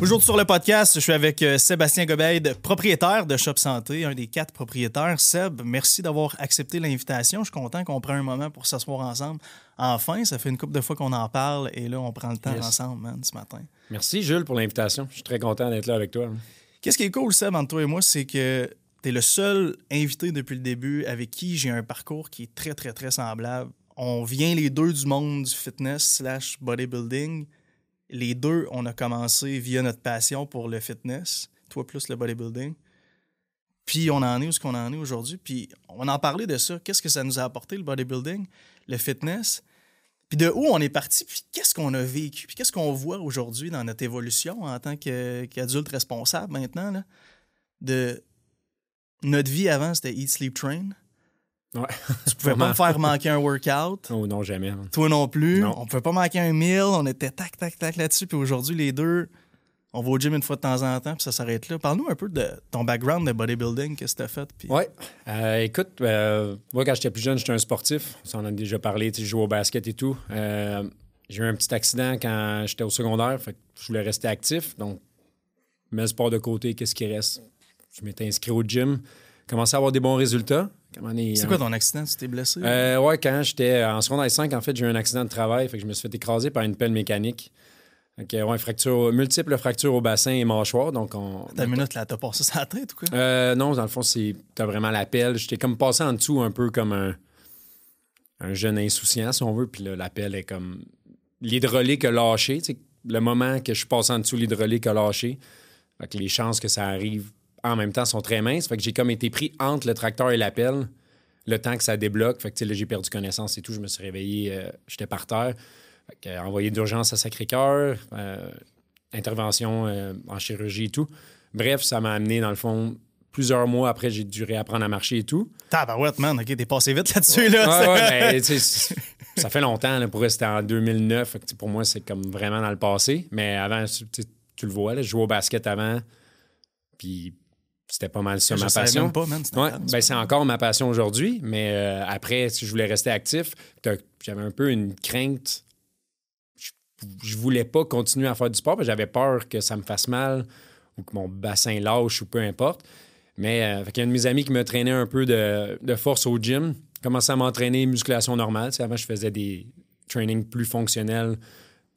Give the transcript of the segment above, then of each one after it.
Aujourd'hui sur le podcast, je suis avec euh, Sébastien Gobeide, propriétaire de Shop Santé, un des quatre propriétaires. Seb, merci d'avoir accepté l'invitation. Je suis content qu'on prenne un moment pour s'asseoir ensemble. Enfin, ça fait une couple de fois qu'on en parle et là, on prend le temps Yes. ensemble, man, ce matin. Merci, Jules, pour l'invitation. Je suis très content d'être là avec toi. Qu'est-ce qui est cool, Seb, entre toi et moi, c'est que tu es le seul invité depuis le début avec qui j'ai un parcours qui est très, très, très semblable. On vient les deux du monde du fitness slash bodybuilding. Les deux, on a commencé via notre passion pour le fitness, toi plus le bodybuilding. Puis on en est où ce qu'on en est aujourd'hui. Puis on en parlait de ça. Qu'est-ce que ça nous a apporté, le bodybuilding, le fitness? Puis de où on est parti, puis qu'est-ce qu'on a vécu, puis qu'est-ce qu'on voit aujourd'hui dans notre évolution en tant qu'adulte responsable maintenant, de notre vie avant, c'était Eat, Sleep, Train. Ouais. Tu pouvais pas me faire manquer un workout. Oh non, jamais. man. Toi non plus. Non. On pouvait pas manquer un meal. On était tac, tac, tac là-dessus. Puis aujourd'hui, les deux, on va au gym une fois de temps en temps, puis ça s'arrête là. Parle-nous un peu de ton background de bodybuilding, qu'est-ce que t'as fait. Puis... Ouais. Euh, écoute, euh, moi, quand j'étais plus jeune, j'étais un sportif. Ça, on en a déjà parlé. tu sais, Je jouais au basket et tout. Euh, j'ai eu un petit accident quand j'étais au secondaire. Fait que je voulais rester actif. Donc, mets le sport de côté, qu'est-ce qui reste? Je m'étais inscrit au gym. Commençais à avoir des bons résultats. C'est quoi ton accident? Tu t'es blessé? Euh, ouais, quand j'étais en secondaire 5, en fait, j'ai eu un accident de travail. Fait que je me suis fait écraser par une pelle mécanique. Donc, ouais, fracture, multiples fractures au bassin et mâchoire. Donc, on. T'as une minute, là, t'as passé ça à la tête ou quoi? Euh, non, dans le fond, c'est t'as vraiment la pelle. J'étais comme passé en dessous un peu comme un, un jeune insouciant, si on veut. Puis là, la pelle est comme. L'hydraulique a lâché. Le moment que je suis passé en dessous, l'hydraulique a lâché. Fait que les chances que ça arrive en même temps sont très minces. Fait que j'ai comme été pris entre le tracteur et la pelle le temps que ça débloque. Fait que là, j'ai perdu connaissance et tout. Je me suis réveillé, euh, j'étais par terre. Fait que, euh, envoyé d'urgence à Sacré-Cœur, euh, intervention en chirurgie et tout. Bref, ça m'a amené, dans le fond, plusieurs mois après, j'ai dû réapprendre à marcher et tout. Tabarouette, man. OK, t'es passé vite là-dessus, là. Ouais, ouais, ça fait longtemps. Là, pour eux, c'était en 2009. Fait que, tu sais, pour moi, c'est comme vraiment dans le passé. Mais avant, tu le vois, là, je jouais au basket avant. Puis c'était pas mal ça, Je ma passion. pas, Ouais, ben c'est encore ma passion aujourd'hui, mais euh, après, si je voulais rester actif, j'avais un peu une crainte. Je, je voulais pas continuer à faire du sport, parce que j'avais peur que ça me fasse mal ou que mon bassin lâche ou peu importe. Mais euh, fait qu'il y a un de mes amis qui me traînait un peu de, de force au gym, commençait à m'entraîner musculation normale. Tu sais, avant, je faisais des trainings plus fonctionnels,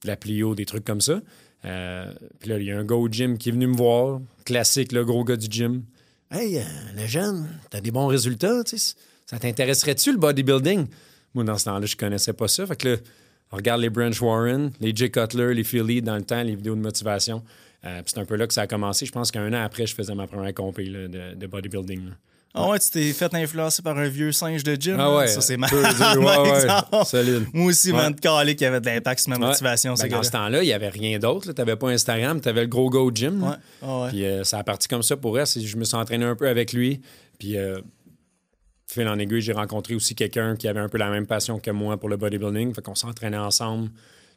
de la plio, des trucs comme ça. Euh, puis là, il y a un gars au gym qui est venu me voir, classique, le gros gars du gym. Hey, euh, le jeune, t'as des bons résultats, tu sais, ça t'intéresserait-tu le bodybuilding? Moi, dans ce temps-là, je connaissais pas ça. Fait que là, on regarde les Branch Warren, les Jay Cutler, les Philly dans le temps, les vidéos de motivation. Euh, c'est un peu là que ça a commencé. Je pense qu'un an après, je faisais ma première compé de, bodybuilding. Ah ouais, tu t'es fait influencer par un vieux singe de gym. Ah ouais. Ça, c'est ouais, ouais, solide. Moi aussi, Ouais. calé qui avait de l'impact sur ma motivation, Ben, dans ce temps-là, il n'y avait rien d'autre. Tu n'avais pas Instagram, tu avais le gros go gym. là. Ah. Puis euh, ça a parti comme ça pour elle. Je me suis entraîné un peu avec lui. Puis, euh, fil en aiguille, j'ai rencontré aussi quelqu'un qui avait un peu la même passion que moi pour le bodybuilding. Fait qu'on s'entraînait ensemble.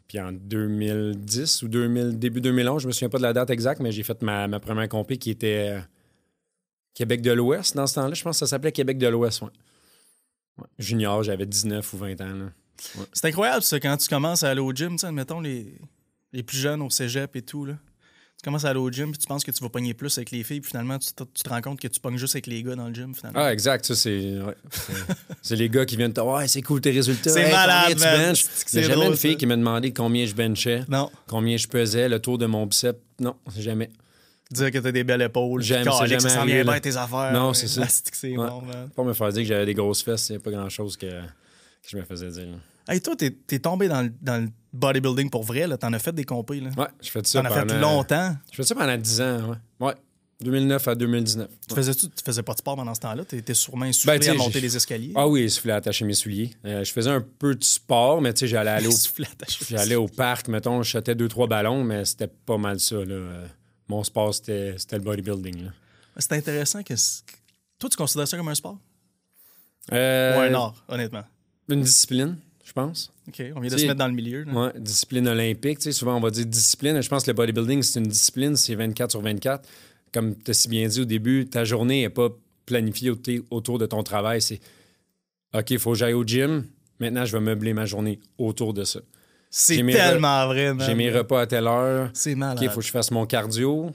Puis en 2010 ou 2000, début 2011, je me souviens pas de la date exacte, mais j'ai fait ma, ma première compé qui était euh, Québec de l'Ouest dans ce temps-là. Je pense que ça s'appelait Québec de l'Ouest. Ouais. Ouais. Junior, j'avais 19 ou 20 ans. C'est incroyable, ça, quand tu commences à aller au gym, admettons les, les plus jeunes au cégep et tout, là. Tu commences à aller au gym, puis tu penses que tu vas pogner plus avec les filles, puis finalement, tu te, tu te rends compte que tu pognes juste avec les gars dans le gym, finalement. Ah, exact. Ça, c'est ouais, c'est- les gars qui viennent te Ouais, c'est cool tes résultats. C'est Hey, malade, man. c'est jamais drôle, une fille ça. qui m'a demandé combien je benchais, Non, combien je pesais, le tour de mon bicep. Non, jamais. Dire que t'as des belles épaules, Jamais, que ça jamais s'en vient arrivé, bien tes affaires. Non, ouais. c'est ça. C'est Ouais. bon, man. Pas me faire dire que j'avais des grosses fesses, c'est pas grand-chose que, que je me faisais dire. là. Hey, toi, t'es tombé dans le, dans le bodybuilding pour vrai, là. T'en as fait des compés, là. Ouais, je fais ça T'en as fait longtemps. Je fais ça pendant 10 ans, ouais. Ouais, 2009 à 2019. Tu faisais, tu faisais pas de sport pendant ce temps-là? T'étais sûrement essoufflé Ben, tu à monter les escaliers. Ah oui, il à attacher mes souliers. Euh, je faisais un peu de sport, mais tu sais, j'allais aller au Essoufflé. J'allais au parc, mettons, je shotais deux, trois ballons, mais c'était pas mal ça. Là. Mon sport, c'était c'était le bodybuilding. C'est intéressant que... Toi, tu considères ça comme un sport? Euh, Ou un art, honnêtement? Une discipline, je pense. OK, on vient de se mettre dans le milieu. Ouais, discipline olympique. Souvent, on va dire discipline. Je pense que le bodybuilding, c'est une discipline, c'est 24 sur 24. Comme tu as si bien dit au début, ta journée n'est pas planifiée au- autour de ton travail. C'est OK, il faut que j'aille au gym. Maintenant, je vais meubler ma journée autour de ça. C'est tellement vrai, man. J'ai mes repas à telle heure. C'est malade. OK, il faut que je fasse mon cardio.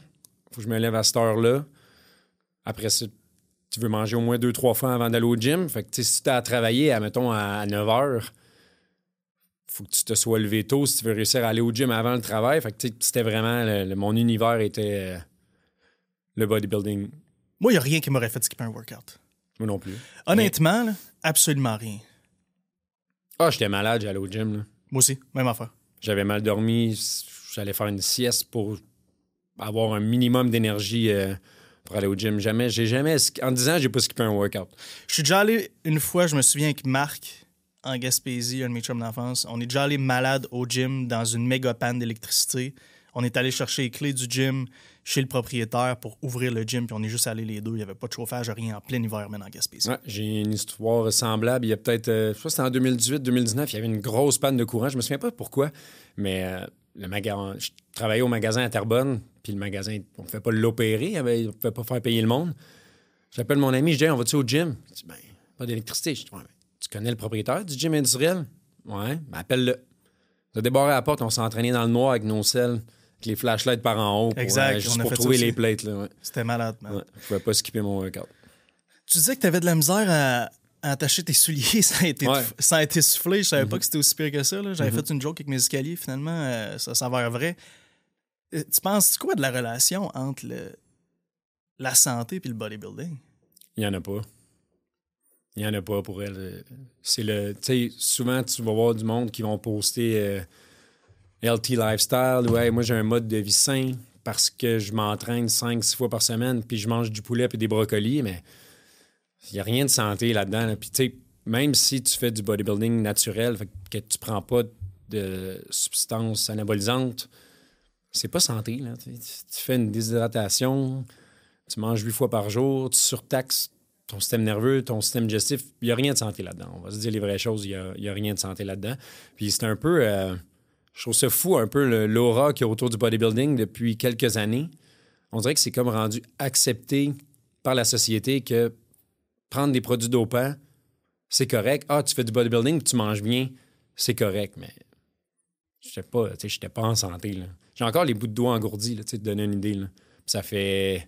faut que je me lève à cette heure-là. Après ça, tu veux manger au moins deux, trois fois avant d'aller au gym. Fait que, si tu as à travailler, à, mettons, à 9 h, faut que tu te sois levé tôt si tu veux réussir à aller au gym avant le travail. Fait que, c'était vraiment. le- le- mon univers était euh, le bodybuilding. Moi, il n'y a rien qui m'aurait fait skipper un workout. Moi non plus. Honnêtement, là, absolument rien. Ah, j'étais malade, j'allais au gym. là. Moi aussi, même affaire. J'avais mal dormi. J'allais faire une sieste pour avoir un minimum d'énergie euh, pour aller au gym. Jamais, j'ai jamais. En 10 ans, j'ai pas skippé un workout. Je suis déjà allé une fois, je me souviens avec Marc en Gaspésie, un de mes chums d'enfance. On est déjà allé malade au gym dans une méga panne d'électricité. On est allé chercher les clés du gym chez le propriétaire pour ouvrir le gym, puis on est juste allés les deux. Il n'y avait pas de chauffage, rien en plein hiver, même en Gaspésie. Ouais, j'ai une histoire semblable. Il y a peut-être, euh, je que c'était en 2018-2019, il y avait une grosse panne de courant. Je me souviens pas pourquoi, mais euh, le magasin, je travaillais au magasin à Terrebonne, puis le magasin, on ne pouvait pas l'opérer, on ne pouvait pas faire payer le monde. J'appelle mon ami, je dis, on va-tu au gym? Il dit, ben, pas d'électricité. Je dis, tu connais le propriétaire du gym industriel? Ouais, ben, appelle-le. On a débarré à la porte, on s'est entraîné dans le noir avec nos selles, avec les flashlights par en haut, pour, Exact, euh, juste pour trouver les plates. Là, ouais. C'était malade, man. Ouais, je pouvais pas skipper mon workout. Tu disais que tu avais de la misère à, à attacher tes souliers sans être, Ouais. sans être essoufflé. Je savais pas que c'était aussi pire que ça. J'avais fait une joke avec mes escaliers, finalement, euh, ça s'avère vrai. Euh, Tu penses quoi de la relation entre le- la santé et le bodybuilding? Il n'y en a pas. Il n'y en a pas pour elle. C'est le. Tu sais, souvent, tu vas voir du monde qui vont poster euh, LT Lifestyle ou Hey, moi, j'ai un mode de vie sain parce que je m'entraîne 5-6 fois par semaine puis je mange du poulet et des brocolis, mais il n'y a rien de santé là-dedans. là. Puis, tu sais, même si tu fais du bodybuilding naturel, que tu prends pas de substances anabolisantes, c'est pas santé. Là. Tu, fais une déshydratation, tu manges huit fois par jour, tu surtaxes ton système nerveux, ton système digestif. Il n'y a rien de santé là-dedans. On va se dire les vraies choses, il n'y a, rien de santé là-dedans. Puis c'est un peu. euh, je trouve ça fou un peu l'aura qu'il y a autour du bodybuilding depuis quelques années. On dirait que c'est comme rendu accepté par la société que prendre des produits dopants, c'est correct. Ah, tu fais du bodybuilding, tu manges bien, c'est correct, mais je sais pas, tu sais, j'étais pas en santé. J'ai encore les bouts de doigts engourdis, tu sais, te donner une idée. ça fait.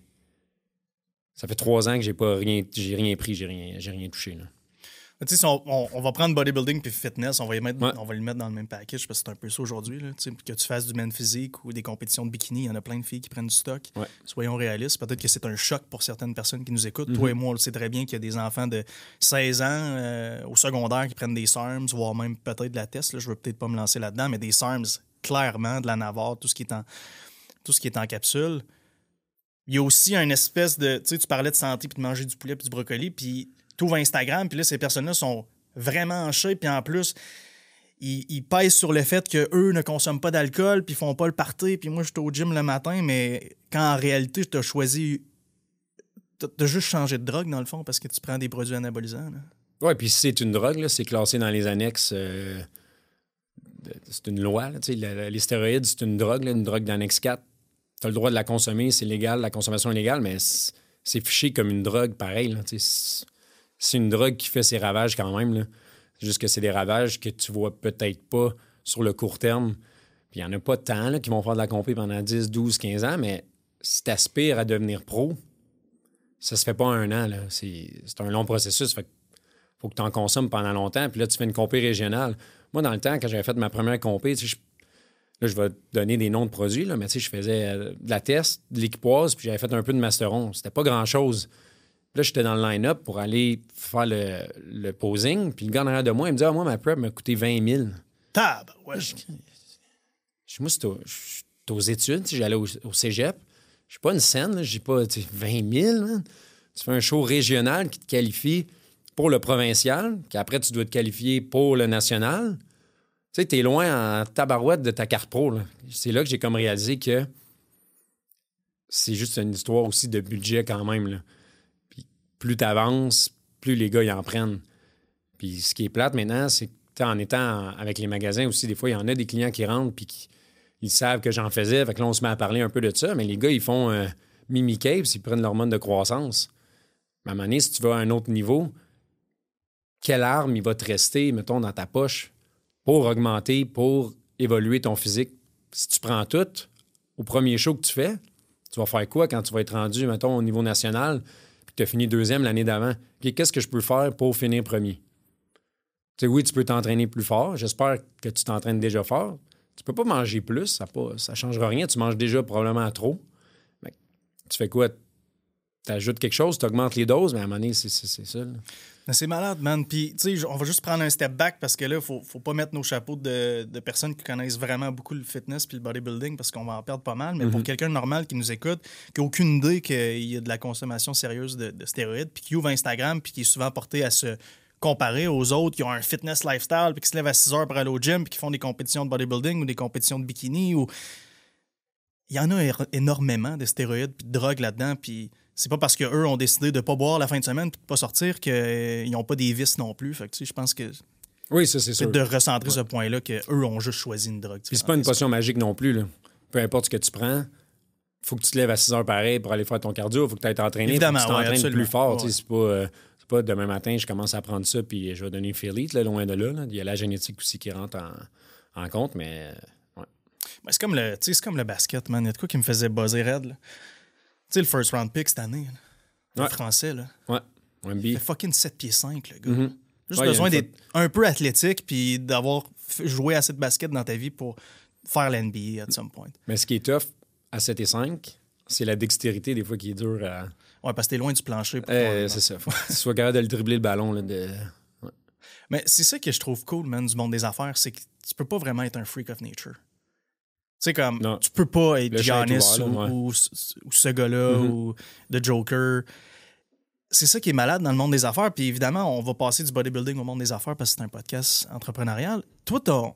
Ça fait trois ans que j'ai pas rien. J'ai rien pris, j'ai rien, j'ai rien touché. Là. Tu sais, si on, on- on va prendre bodybuilding puis fitness, on va, les mettre, Ouais. on va les mettre dans le même package parce que c'est un peu ça aujourd'hui. Que tu fasses du men physique ou des compétitions de bikini, il y en a plein de filles qui prennent du stock. Ouais. Soyons réalistes. Peut-être que c'est un choc pour certaines personnes qui nous écoutent. Mm-hmm. Toi et moi, on le sait très bien qu'il y a des enfants de 16 ans euh, au secondaire qui prennent des SARMs, voire même peut-être de la test. Là. Je veux peut-être pas me lancer là-dedans, mais des SARMs, clairement, de la Navarre, tout ce qui est en, tout ce qui est en capsule. Il y a aussi une espèce de. Tu sais, tu parlais de santé puis de manger du poulet puis du brocoli, puis Instagram, puis là, ces personnes-là sont vraiment en shape, puis en plus, ils, pèsent sur le fait qu'eux ne consomment pas d'alcool, puis font pas le party, puis moi, je suis au gym le matin, mais quand en réalité, tu as choisi. Tu as juste changé de drogue, dans le fond, parce que tu prends des produits anabolisants. Ouais, puis si c'est une drogue, c'est classé dans les annexes. euh, c'est une loi. là, les stéroïdes, c'est une drogue, une drogue d'annexe 4. Tu as le droit de la consommer, c'est légal, la consommation est légale, mais c'est fiché comme une drogue pareil. là, C'est une drogue qui fait ses ravages quand même. là. C'est juste que c'est des ravages que tu vois peut-être pas sur le court terme. Puis il n'y en a pas tant qui vont faire de la compé pendant 10, 12, 15 ans, mais si tu aspires à devenir pro, ça se fait pas un an. C'est un long processus. Fait que faut que tu en consommes pendant longtemps. Puis là, tu fais une compé régionale. Moi, dans le temps, quand j'avais fait ma première compé, je- là, je vais donner des noms de produits, là, mais je faisais euh, de la test, de l'équipoise, puis j'avais fait un peu de masteron. C'était pas grand-chose. Là, j'étais dans le line-up pour aller faire le, le posing. Puis le gars en arrière de moi, il me dit Ah, moi, ma prep m'a coûté 20 000. Tab! Ouais. Je dis, moi, je suis aux études, j'allais au, au cégep. Je suis pas une scène, j'ai pas tu sais, 20 000. man. Tu fais un show régional qui te qualifie pour le provincial, qu'après, tu dois te qualifier pour le national. Tu sais, t'es loin en tabarouette de ta carte pro. C'est là que j'ai comme réalisé que c'est juste une histoire aussi de budget quand même. Là. Plus tu avances, plus les gars ils en prennent. Puis ce qui est plate maintenant, c'est que en étant avec les magasins aussi, des fois, il y en a des clients qui rentrent puis ils savent que j'en faisais. Fait que là, on se met à parler un peu de ça. Mais les gars, ils font euh, Mimi ils prennent l'hormone de croissance. Mais à un moment donné, si tu vas à un autre niveau, quelle arme il va te rester, mettons, dans ta poche pour augmenter, pour évoluer ton physique? Si tu prends tout, au premier show que tu fais, tu vas faire quoi quand tu vas être rendu, mettons, au niveau national, tu as fini deuxième l'année d'avant? Qu'est-ce que je peux faire pour finir premier? Tu sais, oui, tu peux t'entraîner plus fort. J'espère que tu t'entraînes déjà fort. Tu peux pas manger plus, ça ne changera rien. Tu manges déjà probablement trop. Tu fais quoi? Tu ajoutes quelque chose, tu augmentes les doses, mais à un moment donné, c'est ça. Mais C'est malade, man. Puis, tu sais, on va juste prendre un step back parce que là, faut, faut pas mettre nos chapeaux de, de personnes qui connaissent vraiment beaucoup le fitness puis le bodybuilding parce qu'on va en perdre pas mal. Mais pour quelqu'un de normal qui nous écoute, qui n'a aucune idée qu'il y a de la consommation sérieuse de, de stéroïdes, puis qui ouvre Instagram puis qui est souvent porté à se comparer aux autres qui ont un fitness lifestyle puis qui se lèvent à 6 heures pour aller au gym puis qui font des compétitions de bodybuilding ou des compétitions de bikini ou il y en a ér- énormément de stéroïdes puis de drogues là-dedans puis c'est pas parce qu'eux ont décidé de pas boire la fin de semaine puis de pas sortir qu'ils n'ont pas des vices non plus. Fait que, tu sais, je pense que Oui, ça, c'est sûr. de recentrer ce point-là qu'eux ont juste choisi une drogue. Puis c'est pas une potion magique non plus. Là. Peu importe ce que tu prends, faut que tu te lèves à 6 heures pareil pour aller faire ton cardio. faut que tu ailles t'entraîner. Évidemment, faut que tu t'entraînes plus fort. tu sais, Ouais. C'est pas, euh, c'est pas demain matin, je commence à prendre ça puis je vais donner Philite, là, loin de là, là. Il y a la génétique aussi qui rentre en, en compte, mais. Ben, c'est comme le, comme le basket, man. Il y a de quoi qui me faisait buzzer raide. là. Tu sais, le first round pick cette année, là. le Ouais. français, là. Ouais. Wemby. Il fait fucking 7 pieds 5, le gars. Mhm. Juste Ouais, besoin d'être un peu athlétique puis d'avoir joué assez de basket dans ta vie pour faire l'NBA at some point. Mais ce qui est tough à 7 et 5, c'est la dextérité des fois qui est dure à. Ouais, parce que t'es loin du plancher. pouvoir- c'est ça. Faut que tu sois capable de le dribbler le ballon. Là, de... Mais c'est ça que je trouve cool, man, du monde des affaires, c'est que tu peux pas vraiment être un freak of nature. Tu sais, comme, Non. tu peux pas être Le Giannis ouvert, ou, là, ouais. ou ce- ou ce gars-là Mhm. ou The Joker. C'est ça qui est malade dans le monde des affaires. Puis évidemment, on va passer du bodybuilding au monde des affaires parce que c'est un podcast entrepreneurial. Toi, ton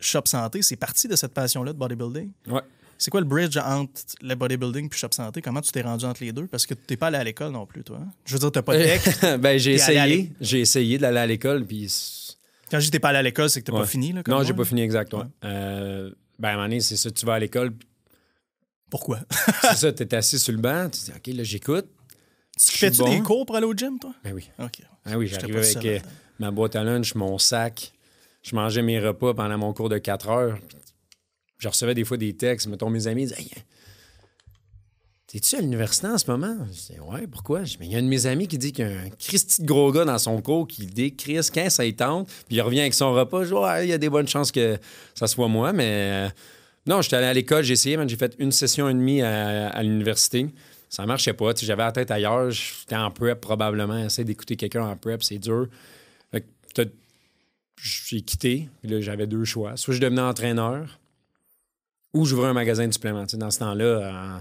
Shop Santé, c'est parti de cette passion-là de bodybuilding? Ouais. C'est quoi le bridge entre le bodybuilding puis Shop Santé? Comment tu t'es rendu entre les deux? Parce que t'es pas allé à l'école non plus, toi. hein? Je veux dire, t'as pas de ben, j'ai essayé. J'ai essayé d'aller à l'école, puis. Quand t'es pas allé à l'école, c'est que t'as Ouais. pas fini. Là, comme Non, j'ai pas fini exact. ouais. Euh, ben, à un moment donné, c'est ça, tu vas à l'école, Pourquoi? c'est ça, t'es assis sur le banc, tu dis, OK, là, j'écoute. Fais-tu bon. des cours pour aller au gym, toi? Ben oui. OK. Ah oui, J'étais j'arrive pas avec euh, ma boîte à lunch, mon sac. Je mangeais mes repas pendant mon cours de 4 heures. Je recevais des fois des textes. Mettons, mes amis disaient Hey, T'es-tu à l'université en ce moment? Je disais Ouais, pourquoi? Dis, il y a un de mes amis qui dit qu'il y a un Christy de gros gars dans son cours qui décrit quand ça y tente, puis il revient avec son repas. Je dis Ouais, il y a des bonnes chances que ça soit moi, mais euh, non, j'étais allé à l'école, j'ai essayé, j'ai fait une session et demie à, l'université. Ça marchait pas. J'avais la tête ailleurs. J'étais en prep probablement. Essayer d'écouter quelqu'un en prep, c'est dur. J'ai quitté. Puis là, j'avais deux choix. Soit je devenais entraîneur ou j'ouvrais un magasin de suppléments. Tu sais, dans ce temps-là,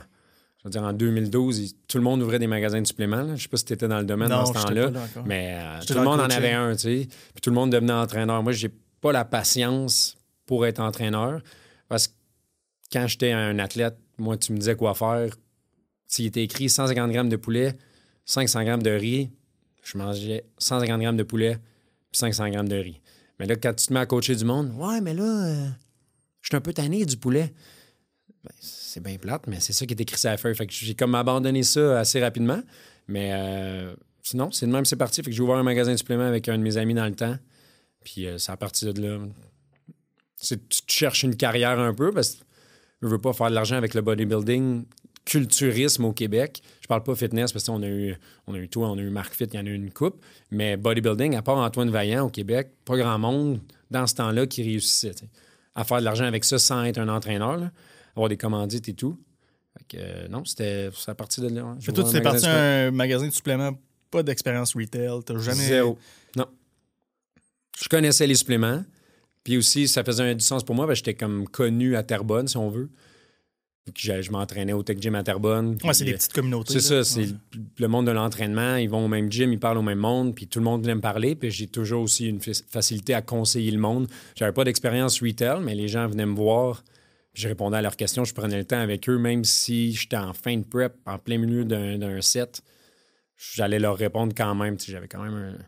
je veux dire, en 2012, il- tout le monde ouvrait des magasins de suppléments. là. Je sais pas si tu étais dans le domaine Non, dans ce temps-là. Mais euh, tout le monde en avait un, tu sais. Puis tout le monde devenait entraîneur. Moi, j'ai pas la patience pour être entraîneur. Parce que quand j'étais un athlète, moi, tu me disais quoi faire. S'il était écrit 150 grammes de poulet, 500 grammes de riz, je mangeais 150 grammes de poulet puis 500 grammes de riz. Mais là, quand tu te mets à coacher du monde, ouais, mais là, euh, je suis un peu tanné du poulet. Ben, c'est bien plate, mais c'est ça qui est écrit sur la feuille. Fait que j'ai comme abandonné ça assez rapidement. Mais euh, sinon, c'est de même, c'est parti. Fait que j'ai ouvert un magasin de suppléments avec un de mes amis dans le temps. Puis euh, c'est à partir de là. C'est, tu cherches une carrière un peu parce que je veux pas faire de l'argent avec le bodybuilding culturisme au Québec. Je parle pas fitness parce qu'on a eu on a eu toi, on a eu Marc Fit, il y en a eu une coupe, mais bodybuilding à part Antoine Vaillant au Québec, pas grand monde dans ce temps-là qui réussissait à faire de l'argent avec ça sans être un entraîneur, avoir des commandites et tout. Fait que, euh, non, c'était à partir de là. Mais toi, tu t'es parti à un magasin de suppléments, pas d'expérience retail. T'as jamais. Zéro. Non. Je connaissais les suppléments. Puis aussi, ça faisait du sens pour moi parce que j'étais comme connu à Terrebonne, si on veut. Je, je m'entraînais au Tech Gym à Terrebonne. Ouais, c'est des petites communautés. C'est ça, c'est Ouais. le- monde de l'entraînement. Ils vont au même gym, ils parlent au même monde, puis tout le monde venait me parler. Puis j'ai toujours aussi une fa- facilité à conseiller le monde. J'avais pas d'expérience retail, mais les gens venaient me voir. Je répondais à leurs questions, je prenais le temps avec eux, même si j'étais en fin de prep, en plein milieu d'un set. J'allais leur répondre quand même. J'avais quand même un-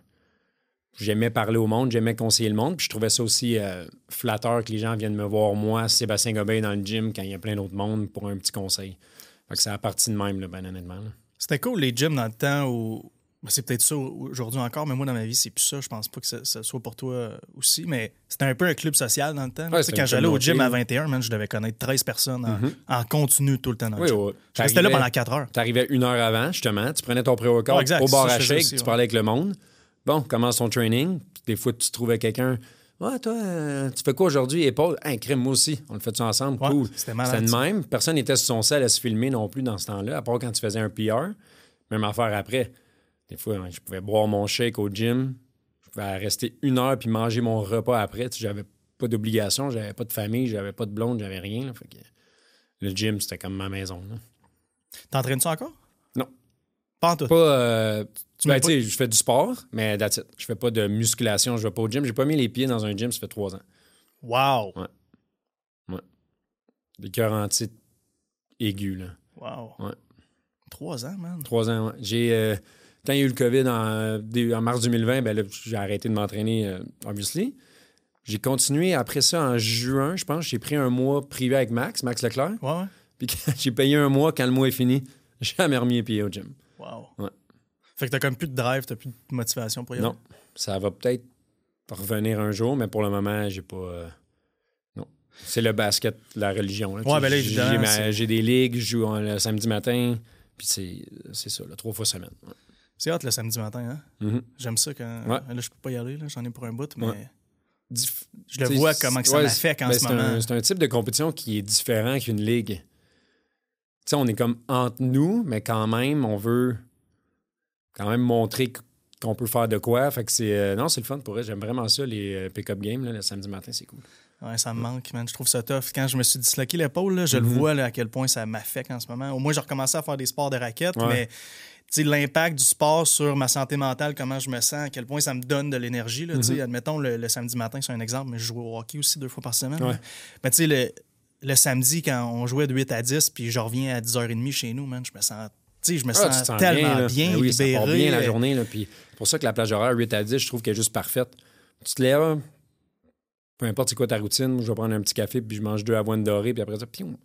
J'aimais parler au monde, j'aimais conseiller le monde. Puis je trouvais ça aussi euh, flatteur que les gens viennent me voir, moi, Sébastien Gobin, dans le gym, quand il y a plein d'autres monde, pour un petit conseil. Fait que c'est à partie de même, là, ben honnêtement. C'était cool, les gyms, dans le temps où c'est peut-être ça aujourd'hui encore, mais moi, dans ma vie, c'est plus ça. Je pense pas que ça, ça soit pour toi euh, aussi, mais c'était un peu un club social dans le temps. Ouais, Tu quand j'allais au gym à communauté. 21, man, je devais connaître 13 personnes en, Mhm. en continu tout le temps dans le Oui, ouais. Je restais là pendant 4 heures. T'arrivais une heure avant, justement. Tu prenais ton pré-workout Ouais, au bar à shake, aussi, tu parlais avec le monde. Bon, commence ton training. Des fois, tu trouvais quelqu'un. Ouais, toi, euh, tu fais quoi aujourd'hui? Épaule. Hein, crème, moi aussi. On le fait ensemble? Cool. c'était de même. Personne n'était sur son sel à se filmer non plus dans ce temps-là, à part quand tu faisais un PR. Même affaire après. Des fois, hein, je pouvais boire mon shake au gym. Je pouvais rester une heure puis manger mon repas après. Tu sais, J'avais pas d'obligation, j'avais pas de famille, j'avais pas de blonde, j'avais rien. là. Fait que le gym, c'était comme ma maison. T'entraînes-tu encore? Non. Pas en tout. Pas. euh, Tu ben, sais, je fais du sport, mais that's it. Je fais pas de musculation, je vais pas au gym. J'ai pas mis les pieds dans un gym, ça fait trois ans. Wow! Des cœurs en titre aigus, là. Wow. Ouais. Trois ans, man. Trois ans, ouais. J'ai. euh, quand il y a eu le COVID en, mars 2020, ben j'ai arrêté de m'entraîner, euh, obviously. J'ai continué après ça en juin, je pense. J'ai pris un mois privé avec Max, Max Leclerc. Ouais, ouais. Puis j'ai payé un mois quand le mois est fini. J'ai jamais remis les pieds au gym. Wow. Ouais. Fait que t'as comme plus de drive, t'as plus de motivation pour y aller? Non. Ça va peut-être revenir un jour, mais pour le moment, j'ai pas. euh, Non. C'est le basket, la religion. là. Ouais, ben là, j'ai- des ligues, je joue le samedi matin, puis c'est c'est ça, là, trois fois semaine. Ouais. C'est hot le samedi matin, hein? Mhm. J'aime ça quand. Ouais. Là, je peux pas y aller, j'en ai pour un bout, mais Ouais. Je le t'sais, vois comment que ça m'affecte en ben, ce moment. C'est un type de compétition qui est différent qu'une ligue. Tu sais, on est comme entre nous, mais quand même, on veut quand même montrer qu'on peut faire de quoi. Fait que c'est. euh, non, c'est le fun pour eux. J'aime vraiment ça, les euh, pick-up games, là, le samedi matin, c'est cool. Ouais, ça me manque, man. Je trouve ça tough. Quand je me suis disloqué l'épaule, je le Mhm. vois là, à quel point ça m'affecte en ce moment. Au moins, j'ai recommencé à faire des sports de raquettes, Ouais. mais l'impact du sport sur ma santé mentale, comment je me sens, à quel point ça me donne de l'énergie. Mhm. Admettons, le, le samedi matin, c'est un exemple, mais je joue au hockey aussi deux fois par semaine. Ouais. Mais tu sais, le, le samedi, quand on jouait de 8 à 10, puis je reviens à 10h30 chez nous, man, je me sens, tu sais, je me Ah, sens, tellement là. bien, Ben oui, ça part libéré. bien la journée. Là, puis c'est pour ça que la plage horaire 8 à 10, je trouve qu'elle est juste parfaite. Tu te lèves, peu importe c'est quoi ta routine, je vais prendre un petit café, puis je mange deux avoines dorées, puis après ça, piou,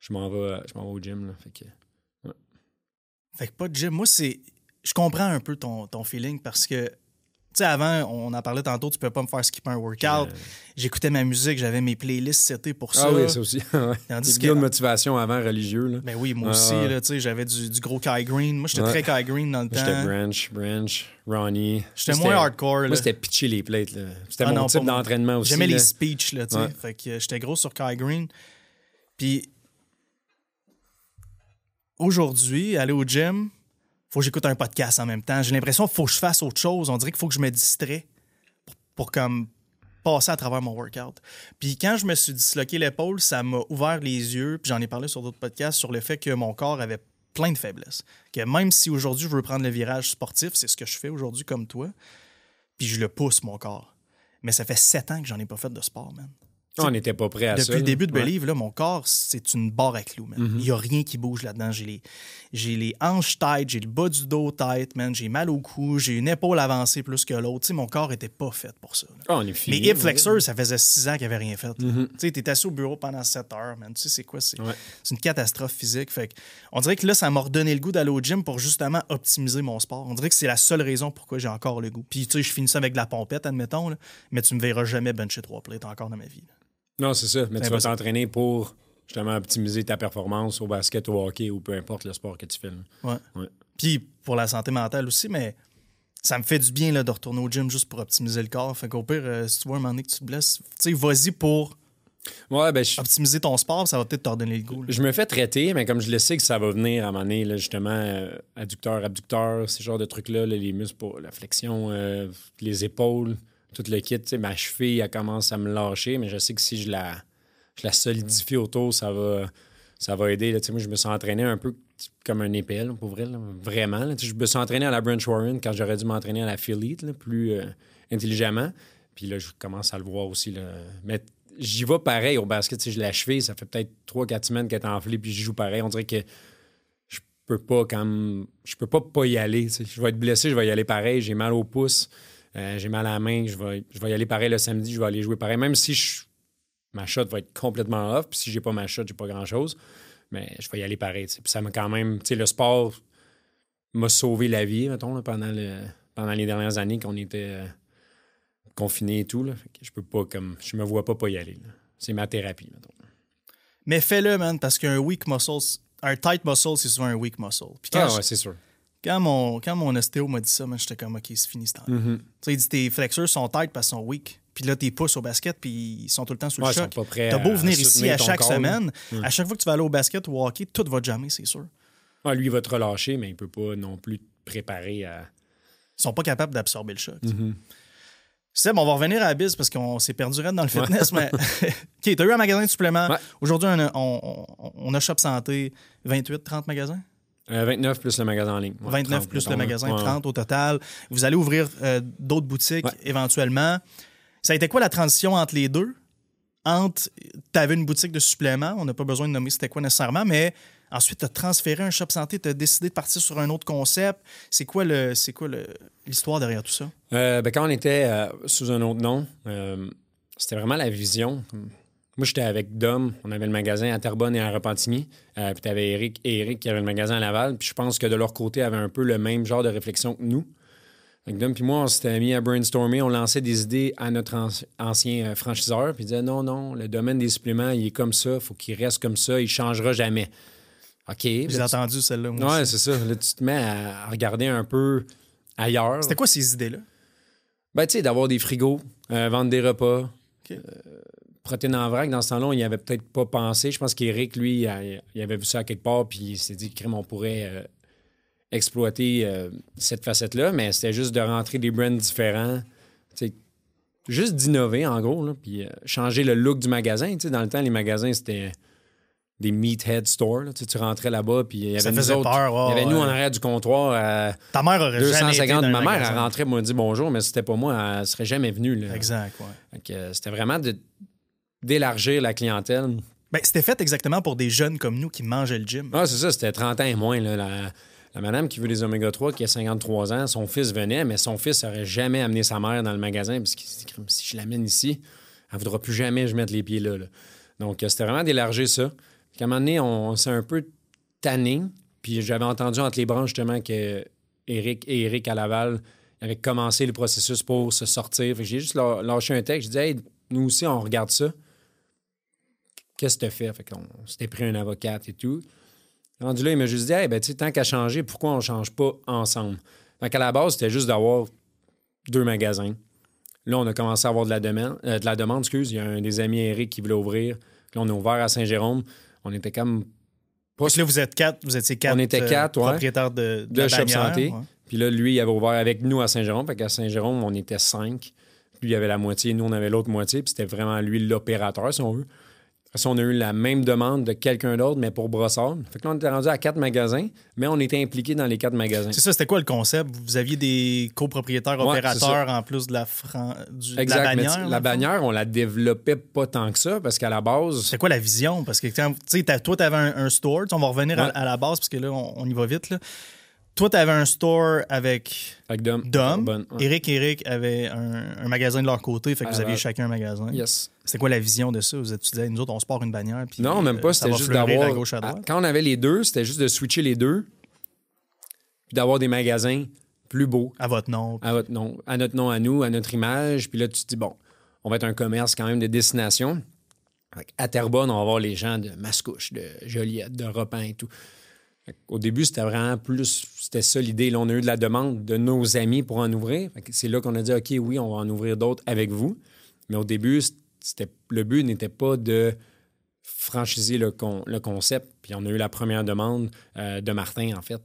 je m'en vais, je m'en vais au gym. Là, fait que, Fait que pas de gym. Moi, c'est. Je comprends un peu ton, ton feeling parce que, tu sais, avant, on en parlait tantôt, tu peux pas me faire skipper un workout. Euh, J'écoutais ma musique, j'avais mes playlists setées pour ça. Ah oui, ça aussi. Tandis que- de motivation avant religieux. Là. Ben oui, moi Ouais, aussi, tu sais, j'avais du, du gros Kai Green. Moi, j'étais très Kai Green dans le J'étais temps. Branch, Branch, Ronnie. J'étais Moi, moins hardcore. là. Moi, c'était pitcher les plates. là. C'était Ah mon non, type d'entraînement aussi. J'aimais les speeches, là, tu sais. Ouais. Fait que j'étais gros sur Kai Green. Puis aujourd'hui, aller au gym, faut que j'écoute un podcast en même temps. J'ai l'impression qu'il faut que je fasse autre chose. On dirait qu'il faut que je me distrais pour, comme passer à travers mon workout. Puis quand je me suis disloqué l'épaule, ça m'a ouvert les yeux, puis j'en ai parlé sur d'autres podcasts, sur le fait que mon corps avait plein de faiblesses. Que même si aujourd'hui je veux prendre le virage sportif, c'est ce que je fais aujourd'hui comme toi, puis je le pousse, mon corps. Mais ça fait sept ans que j'en ai pas fait de sport, man. On n'était pas prêt à Depuis ça. le là. début de Ouais. Believe, là, mon corps, c'est une barre à clous, man. Il n'y a rien qui bouge là-dedans. J'ai les, j'ai les hanches tight, j'ai le bas du dos tight, man. J'ai mal au cou, j'ai une épaule avancée plus que l'autre. Tu sais, mon corps était pas fait pour ça. Ah, on est fini. Les hip ouais. flexors, ça faisait six ans qu'il avait rien fait. là. Tu sais, t'es assis au bureau pendant sept heures, man. Tu sais, c'est quoi? C'est Ouais. une catastrophe physique. Fait que on dirait que là, ça m'a redonné le goût d'aller au gym pour justement optimiser mon sport. On dirait que c'est la seule raison pourquoi j'ai encore le goût. Puis, tu sais, je finis ça avec de la pompette, admettons, là, mais tu me verras jamais bencher trois plates encore dans ma vie. là. Non, c'est ça. Mais tu vas t'entraîner pour justement optimiser ta performance au basket, au hockey ou peu importe le sport que tu fais. là. Ouais. Ouais. Puis pour la santé mentale aussi, mais ça me fait du bien là, de retourner au gym juste pour optimiser le corps. Fait qu'au pire, euh, si tu vois un moment donné que tu te blesses, tu sais, vas-y pour Ouais, ben, je, optimiser ton sport, ça va peut-être te redonner le goût. là. je me fais traiter, mais comme je le sais que ça va venir à un moment donné, là, justement, euh, adducteur, abducteur, ces genres de trucs-là, là, les muscles pour la flexion, euh, les épaules, tout le kit. tu sais, Ma cheville, elle commence à me lâcher, mais je sais que si je la, je la solidifie autour, ça va, ça va aider. Là. Tu sais, Moi, je me suis entraîné un peu comme un épée, pour vrai, là, vraiment. là. Tu sais, Je me suis entraîné à la Branch Warren quand j'aurais dû m'entraîner à la Philly, plus euh, intelligemment. Puis là, je commence à le voir aussi. Là. Mais j'y vais pareil au basket. Tu sais, Je l'ai achevé, ça fait peut-être 3-4 semaines qu'elle est enflée, puis j'y joue pareil. On dirait que je peux pas comme je peux pas pas y aller. tu sais. Je vais être blessé, je vais y aller pareil. J'ai mal au pouce, euh, j'ai mal à la main, je vais, je vais y aller pareil le samedi, je vais aller jouer pareil. Même si je- ma shot va être complètement off, puis si j'ai pas ma shot, j'ai pas grand-chose. Mais je vais y aller pareil. Puis ça m'a quand même. Tu sais, le sport m'a sauvé la vie, mettons, là, pendant, le, pendant les dernières années qu'on était euh, confinés et tout. Là. Fait que je peux pas, comme, je me vois pas pas y aller. C'est ma thérapie, mettons. Mais fais-le, man, parce qu'un weak muscle, un tight muscle, c'est souvent un weak muscle. Puis quand, Ah, ouais, c'est sûr. Quand, mon, quand mon ostéo m'a dit ça, man, j'étais comme, OK, c'est fini ce temps. Mhm. Tu sais, il dit tes flexors sont tight parce qu'ils sont weak. Puis là, tes pouces au basket, puis ils sont tout le temps sous le Ouais, choc. pas prêts T'as beau venir ici à chaque semaine, à chaque fois que tu vas aller au basket ou au hockey, tout va jammer, c'est sûr. Ah, lui, il va te relâcher, mais il peut pas non plus te préparer à. Ils sont pas capables d'absorber le choc. tu sais. Mhm. Seb, on va revenir à la bise parce qu'on s'est perdu raide dans le fitness, mais. OK, t'as eu un magasin de suppléments. Ouais. Aujourd'hui, on a Shop Santé, 28, 30 magasins? Euh, 29 plus le magasin en ligne. Ouais, 29 30, plus mettons, le magasin, Ouais. 30 au total. Vous allez ouvrir euh, d'autres boutiques Ouais. éventuellement. Ça a été quoi la transition entre les deux? Entre, tu avais une boutique de suppléments, on n'a pas besoin de nommer c'était quoi nécessairement, mais ensuite, tu as transféré un shop santé, tu as décidé de partir sur un autre concept. C'est quoi le c'est quoi le- l'histoire derrière tout ça? Euh, ben, quand on était euh, sous un autre nom, euh, c'était vraiment la vision. Moi, j'étais avec Dom, on avait le magasin à Terrebonne et à Repentigny. Euh, puis tu avais Eric et Eric qui avaient le magasin à Laval. Puis je pense que de leur côté, avaient un peu le même genre de réflexion que nous. Avec Dom puis moi, on s'était mis à brainstormer, on lançait des idées à notre anci- ancien euh, franchiseur, puis il disait non, non, le domaine des suppléments, il est comme ça, faut qu'il reste comme ça, il changera jamais. OK. J'ai là, entendu celle-là. Ouais, c'est ça. Là, tu te mets à regarder un peu ailleurs. C'était quoi ces idées-là? Ben, tu sais, d'avoir des frigos, euh, vendre des repas. Euh, protéines en vrac, dans ce temps-là, on n'y avait peut-être pas pensé. Je pense qu'Éric, lui, il, il avait vu ça quelque part, puis il s'est dit, crème, on pourrait euh, exploiter euh, cette facette-là, mais c'était juste de rentrer des brands différents. Juste d'innover, en gros, là, puis euh, changer le look du magasin. Dans le temps, les magasins, c'était des meathead stores. là. Tu, sais, tu rentrais là-bas, puis il y avait Ça nous autres. peur, il y avait nous en arrière du comptoir à Ta mère aurait jamais été 250. Ma mère, elle rentrait, m'a dit bonjour, mais c'était pas moi, elle serait jamais venue. Là. Exact, ouais. C'était vraiment de- d'élargir la clientèle. Ben, c'était fait exactement pour des jeunes comme nous qui mangeaient le gym. Ah, c'est ça, c'était 30 ans et moins. là. La, la madame qui veut des oméga 3, qui a 53 ans, son fils venait, mais son fils n'aurait jamais amené sa mère dans le magasin, parce qu'il s'est si je l'amène ici, elle ne voudra plus jamais que je mette les pieds là. là. Donc, euh, c'était vraiment d'élargir ça. Puis, à un moment donné, on, s'est un peu tanné. Puis, j'avais entendu entre les branches, justement, que Eric et Eric à Laval avaient commencé le processus pour se sortir. J'ai juste lâ- lâché un texte. J'ai dit, hey, nous aussi, on regarde ça. Qu'est-ce que tu fait? Fait qu'on on s'était pris un avocat et tout. Rendu là, il m'a juste dit, hey, ben, tu sais, tant qu'à changer, pourquoi on change pas ensemble? Fait qu'à la base, c'était juste d'avoir deux magasins. Là, on a commencé à avoir de la demande. euh, de la demande, excuse. Il y a un des amis Eric qui voulait ouvrir. Là, on a ouvert à Saint-Jérôme. On était comme pas Parce que là, vous êtes quatre, vous étiez quatre, On était euh, quatre, ouais. propriétaires de, de, de la Shop bannière, Santé. ouais. Puis là, lui, il avait ouvert avec nous à Saint-Jérôme. Fait qu'à Saint-Jérôme, on était cinq. Lui, il avait la moitié, nous, on avait l'autre moitié. Puis c'était vraiment lui l'opérateur, si on veut. Après ça, on a eu la même demande de quelqu'un d'autre, mais pour Brossard. Fait que là, on était rendu à quatre magasins, mais on était impliqués dans les quatre magasins. C'est ça, c'était quoi le concept? Vous aviez des copropriétaires Ouais, opérateurs en plus de la, fran... du, de Exact. la bannière? la bannière, on la développait pas tant que ça, parce qu'à la base, C'est quoi la vision? Parce que quand- tu sais, t'as- toi, tu avais un, un store. On va revenir à la base parce que là, on, on y va vite. Là. Toi, tu avais un store avec avec Dom. Dom. Bonne, ouais. Eric et Eric avaient un, un magasin de leur côté. Fait que vous aviez chacun un magasin. Yes. C'était quoi la vision de ça? Vous dit, nous autres, on se part une bannière. Puis, Non, même euh, pas. ça C'était juste d'avoir. Quand on avait les deux, c'était juste de switcher les deux, puis d'avoir des magasins plus beaux, À votre nom. à, votre nom, à notre nom, à nous, à notre image. Puis là, tu te dis, bon, on va être un commerce quand même de destination. À Terrebonne, on va avoir les gens de Mascouche, de Joliette, de Repin et tout. Au début, c'était vraiment plus. C'était ça l'idée. Là, on a eu de la demande de nos amis pour en ouvrir. C'est là qu'on a dit, OK, oui, on va en ouvrir d'autres avec vous. Mais au début, c'était le but n'était pas de franchiser le, con- le concept. Puis on a eu la première demande euh, de Martin, en fait,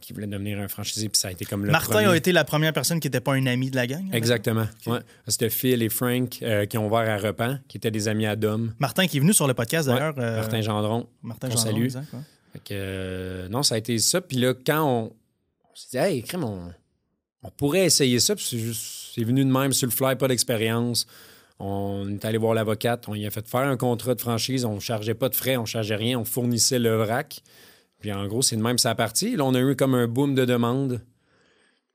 qui voulait devenir un franchisé. Puis ça a été comme le Martin premier. a été la première personne qui n'était pas un ami de la gang. hein? Exactement. Ouais. C'était Phil et Frank euh, qui ont ouvert à Repent, qui étaient des amis à Dom. Martin qui est venu sur le podcast Ouais. d'ailleurs. euh, Martin Gendron. Martin Gendron, exact, ouais. Que, euh, non, ça a été ça. Puis là, quand on, s'est dit, hey, crème, on, pourrait essayer ça. Puis c'est venu de même sur le fly, pas d'expérience. On est allé voir l'avocate, on y a fait faire un contrat de franchise, on ne chargeait pas de frais, on ne chargeait rien, on fournissait le vrac. Puis en gros, c'est de même sa partie. Là, on a eu comme un boom de demandes.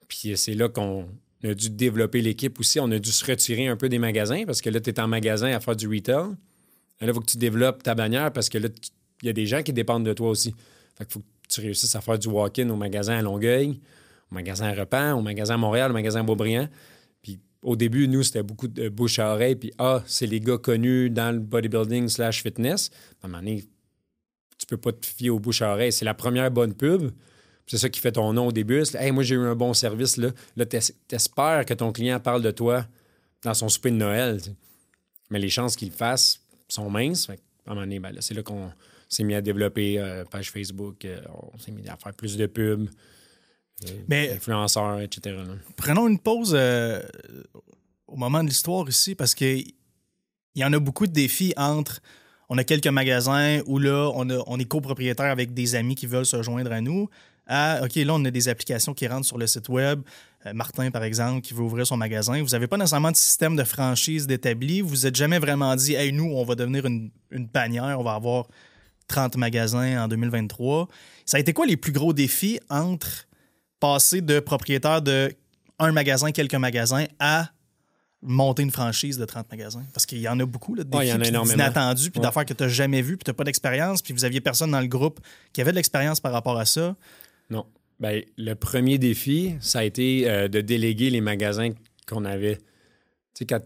Puis c'est là qu'on a dû développer l'équipe aussi. On a dû se retirer un peu des magasins parce que là, tu es en magasin à faire du retail. Là, il faut que tu développes ta bannière parce que là, tu- y a des gens qui dépendent de toi aussi. Fait faut que tu réussisses à faire du walk-in au magasin à Longueuil, au magasin à Repent, au magasin à Montréal, au magasin à Beaubriand. Puis au début, nous, c'était beaucoup de bouche à oreille. Puis, ah, c'est les gars connus dans le bodybuilding slash fitness. À un moment donné, tu peux pas te fier aux bouche à oreille. C'est la première bonne pub. C'est ça qui fait ton nom au début. Hey, moi, j'ai eu un bon service. Là, là t'espères que ton client parle de toi dans son souper de Noël. Mais les chances qu'il le fasse sont minces. à un moment donné, ben c'est là qu'on s'est mis à développer euh, page Facebook. Euh, on s'est mis à faire plus de pubs. Euh, Mais, influenceurs, etc. Prenons une pause au moment de l'histoire ici parce qu'il y en a beaucoup de défis entre on a quelques magasins où là, on, on est copropriétaire avec des amis qui veulent se joindre à nous. À, OK, là, on a des applications qui rentrent sur le site web. Martin, par exemple, qui veut ouvrir son magasin. Vous n'avez pas nécessairement de système de franchise d'établi. Vous n'êtes jamais vraiment dit, hey, nous, on va devenir une, une bannière, on va avoir 30 magasins en 2023. Ça a été quoi les plus gros défis entre passer de propriétaire de un magasin, quelques magasins, à monter une franchise de 30 magasins? Parce qu'il y en a beaucoup, là, de défis inattendus, puis d'affaires que tu n'as jamais vues, puis tu n'as pas d'expérience, puis vous aviez personne dans le groupe qui avait de l'expérience par rapport à ça. Non. Ben, le premier défi, ça a été euh, de déléguer les magasins qu'on avait. Tu sais,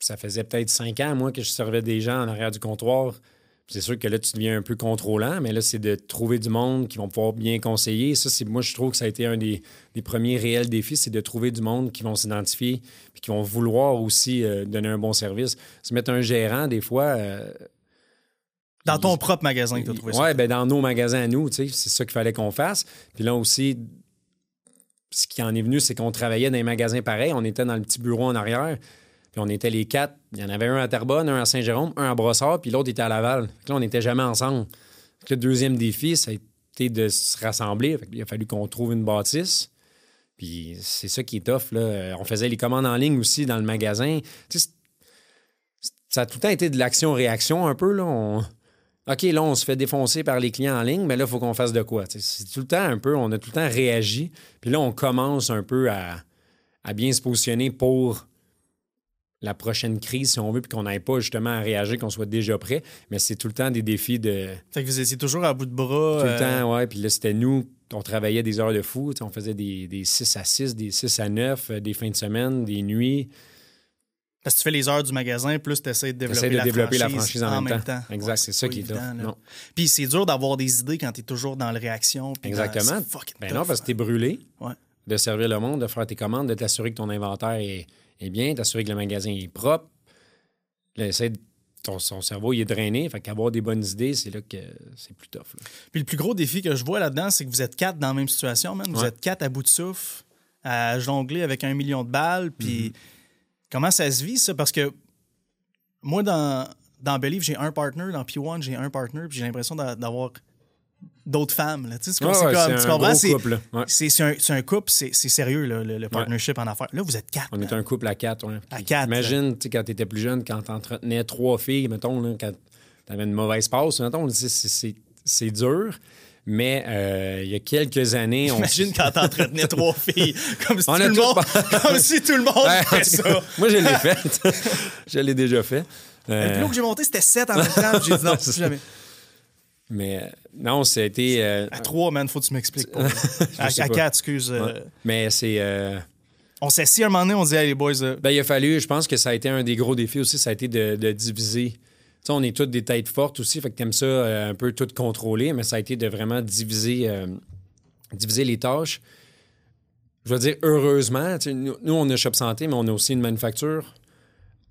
ça faisait peut-être cinq ans, moi, que je servais des gens en arrière du comptoir c'est sûr que là, tu deviens un peu contrôlant, mais là, c'est de trouver du monde qui vont pouvoir bien conseiller. Ça, c'est moi, je trouve que ça a été un des, premiers réels défis, c'est de trouver du monde qui vont s'identifier puis qui vont vouloir aussi euh, donner un bon service. Se mettre un gérant, des fois. Euh, dans ton propre magasin que tu as trouvé ça? Oui, ben dans nos magasins à nous, c'est ça qu'il fallait qu'on fasse. Puis là aussi, ce qui en est venu, c'est qu'on travaillait dans les magasins pareils. On était dans le petit bureau en arrière. Puis on était les quatre. Il y en avait un à Terrebonne, un à Saint-Jérôme, un à Brossard, puis l'autre était à Laval. là, on n'était jamais ensemble. le deuxième défi, ça a été de se rassembler. il a fallu qu'on trouve une bâtisse. Puis c'est ça qui est tough. Là. On faisait les commandes en ligne aussi dans le magasin. ça a tout le temps été de l'action-réaction un peu. Là. OK, là, on se fait défoncer par les clients en ligne, mais là, il faut qu'on fasse de quoi? C'est tout le temps un peu, on a tout le temps réagi. Puis là, on commence un peu à bien se positionner pour la prochaine crise, si on veut, puis qu'on n'aille pas justement à réagir, qu'on soit déjà prêt. Mais c'est tout le temps des défis de. Fait que vous étiez toujours à bout de bras. Tout le temps, euh, ouais. Puis là, c'était nous, on travaillait des heures de fou. On faisait des, des 6 à 6, des 6 à 9, euh, des fins de semaine, des nuits. Parce que tu fais les heures du magasin, plus tu essaies de développer, de la, développer franchise la franchise en, même, temps. Exact, c'est ça qui est top. Puis c'est dur d'avoir des idées quand tu es toujours dans la réaction. Exactement. ben non, parce que tu es brûlé de servir le monde, de faire tes commandes, de t'assurer que ton inventaire est, est bien, t'assurer que le magasin est propre, ton, son cerveau il est drainé. Fait qu'avoir des bonnes idées, c'est là que c'est plus tough. Puis le plus gros défi que je vois là-dedans, c'est que vous êtes quatre dans la même situation, même. Vous êtes quatre à bout de souffle, à jongler avec un million de balles. Puis mm-hmm. comment ça se vit, ça? Parce que moi, dans, dans Believe, j'ai un partner. Dans P1, j'ai un partner. Puis j'ai l'impression d'avoir d'autres femmes. Là. Tu, sais, comme, tu comprends? C'est un, un, couple, c'est sérieux, le, partnership en affaires. Là, vous êtes quatre. On est un couple à quatre. À quatre. Imagine, tu sais, quand tu étais plus jeune, quand tu entretenais trois filles, mettons, là, quand tu avais une mauvaise passe, mettons, c'est dur. Mais euh, il y a quelques années. On... Imagine quand t'entretenais trois filles. Comme si, tout le, monde, comme si tout le monde fait ça. Moi, je l'ai fait. je l'ai déjà fait. Le plus haut que j'ai monté, c'était sept en même temps. J'ai dit non, jamais. Mais non, c'était. Euh, à trois, man, faut que tu m'expliques. à, à quatre, excuse. Euh. Mais c'est. Euh, on s'est assis un moment donné, on dit, les boys. Ben, il a fallu, je pense que ça a été un des gros défis aussi, ça a été de, diviser. Tu sais, on est tous des têtes fortes aussi, fait que t'aimes ça un peu tout contrôler, mais ça a été de vraiment diviser, diviser les tâches. Je veux dire, heureusement, nous, nous, on a Shop Santé, mais on a aussi une manufacture.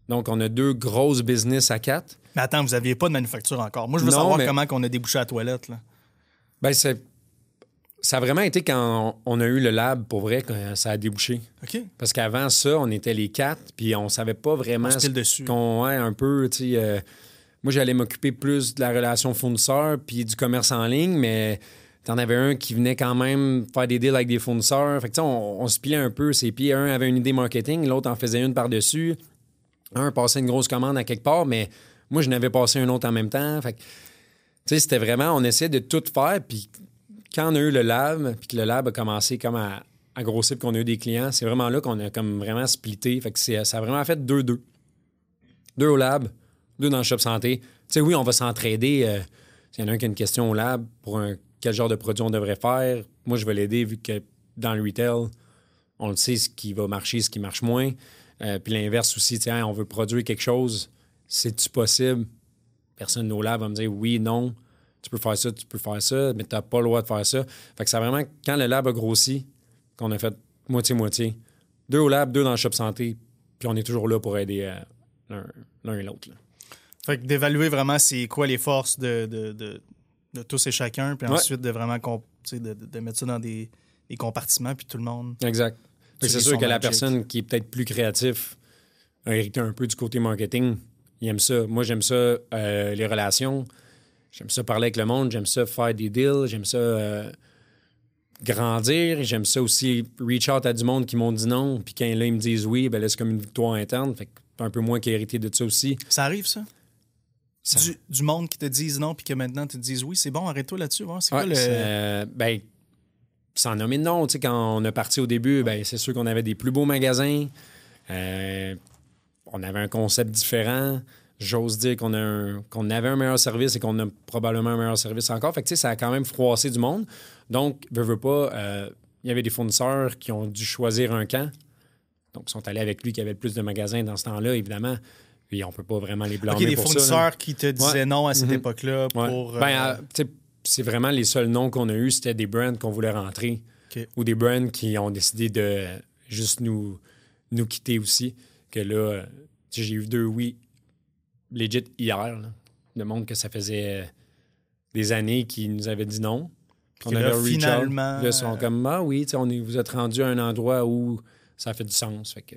Donc, on a deux grosses business à quatre. Mais attends, vous n'aviez pas de manufacture encore. Moi, je veux savoir comment on a débouché à la toilette. Là. Ben, c'est. Ça a vraiment été quand on a eu le lab, pour vrai, que ça a débouché. OK. Parce qu'avant ça, on était les quatre, puis on savait pas vraiment ce dessus. qu'on... Ouais, un peu, tu sais... Euh, moi, j'allais m'occuper plus de la relation fournisseur puis du commerce en ligne, mais t'en avais un qui venait quand même faire des deals avec des fournisseurs. Fait que, on, on se pliait un peu ses pieds. Un avait une idée marketing, l'autre en faisait une par-dessus. Un passait une grosse commande à quelque part, mais moi, je n'avais passé un autre en même temps. Fait c'était vraiment, on essayait de tout faire. Puis quand on a eu le lab, puis que le lab a commencé comme à, grossir, puis qu'on a eu des clients, c'est vraiment là qu'on a comme vraiment splitté. Fait que ça a vraiment fait deux-deux. Deux au lab, deux dans le shop santé. Oui, on va s'entraider. Euh, S'il y en a un qui a une question au lab pour quel genre de produit on devrait faire. Moi, je vais l'aider vu que dans le retail, on le sait ce qui va marcher, ce qui marche moins. Euh, puis l'inverse aussi, tiens, on veut produire quelque chose, c'est-tu possible? Personne nos lab va me dire oui, non, tu peux faire ça, tu peux faire ça, mais tu n'as pas le droit de faire ça. Fait que c'est vraiment quand le lab a grossi, qu'on a fait moitié-moitié. Deux au lab, deux dans le shop santé, puis on est toujours là pour aider euh, l'un et l'autre. Fait que d'évaluer vraiment c'est quoi les forces de, de, de, de tous et chacun, puis Ouais. ensuite de vraiment comp- de, mettre ça dans des, des compartiments, puis tout le monde. Exact. Fait que Utilise C'est sûr que la personne qui est peut-être plus créatif a hérité un peu du côté marketing. Il aime ça. Moi, j'aime ça, euh, les relations. J'aime ça parler avec le monde. J'aime ça faire des deals. J'aime ça euh, grandir. J'aime ça aussi reach out à du monde qui m'ont dit non. Puis quand là, ils me disent oui, ben là, c'est comme une victoire interne. Fait que un peu moins qui a hérité de ça aussi. Ça arrive, ça? Ça- Du, du monde qui te dise non, puis que maintenant te disent oui, c'est bon, arrête-toi là-dessus. voir, C'est Ouais, quoi le. euh, ben, sans nommer de nom, tu sais, quand on a parti au début, ben, c'est sûr qu'on avait des plus beaux magasins. Euh, on avait un concept différent. J'ose dire qu'on, a un- qu'on avait un meilleur service et qu'on a probablement un meilleur service encore. Fait que, ça a quand même froissé du monde. Donc, veux, veux pas, euh, il y avait des fournisseurs qui ont dû choisir un camp. Donc, ils sont allés avec lui qui avait le plus de magasins dans ce temps-là, évidemment. Puis, on peut pas vraiment les blâmer OK, des pour ça. là. fournisseurs qui te disaient Ouais. non à cette Mhm. époque-là Ouais. pour. Ben, euh, euh, tu sais, c'est vraiment les seuls noms qu'on a eus, c'était des brands qu'on voulait rentrer. Ou des brands qui ont décidé de juste nous, nous quitter aussi. Que là, j'ai eu deux oui legit hier. Là. Le monde que ça faisait euh, des années qui nous avait dit non. Puis là, out. finalement, Là, ils sont euh, comme Ah oui, tu sais, on est, vous êtes rendu à un endroit où ça fait du sens. Fait que,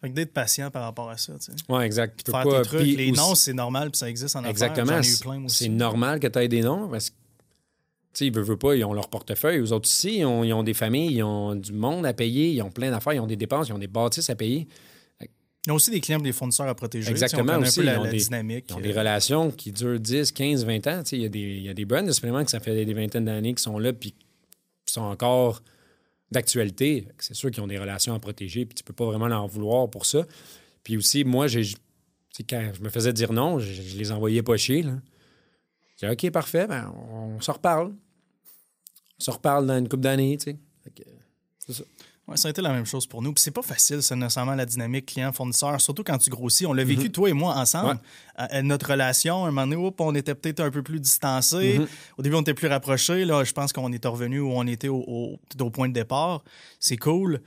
Fait que d'être patient par rapport à ça, tu sais. ouais, exact. Faire tes trucs. puis Les aussi- noms, c'est normal, puis ça existe en. Exactement. C'est- normal que tu aies des noms parce que, ils veulent, veulent pas, ils ont leur portefeuille. Eux autres aussi, ils ont, ils ont des familles, ils ont du monde à payer, ils ont plein d'affaires, ils ont des dépenses, ils ont des bâtisses à payer. Ils ont aussi des clients des fournisseurs à protéger. Exactement, On aussi, un peu ils ont la des- dynamique. Ils ont des euh, relations qui durent 10, 15, 20 ans. Il y, a des- il y a des brands de suppléments que ça fait des vingtaines d'années qui sont là puis qui sont encore d'actualité. C'est sûr qu'ils ont des relations à protéger puis tu peux pas vraiment leur vouloir pour ça. Puis aussi, moi, j'ai, quand je me faisais dire non, je, je les envoyais pas chier. Là. OK, parfait, ben, on se reparle. On se reparle dans une couple d'années. tu sais. C'est ça. Ouais, ça a été la même chose pour nous. Puis c'est pas facile, ça, nécessairement, la dynamique client-fournisseur, surtout quand tu grossis. On l'a vécu, Mhm. toi et moi, ensemble. À- à notre relation, un moment donné, hop, on était peut-être un peu plus distancés. Mhm. Au début, on était plus rapprochés. Là, je pense qu'on est revenu où on était au, au, point de départ. C'est cool.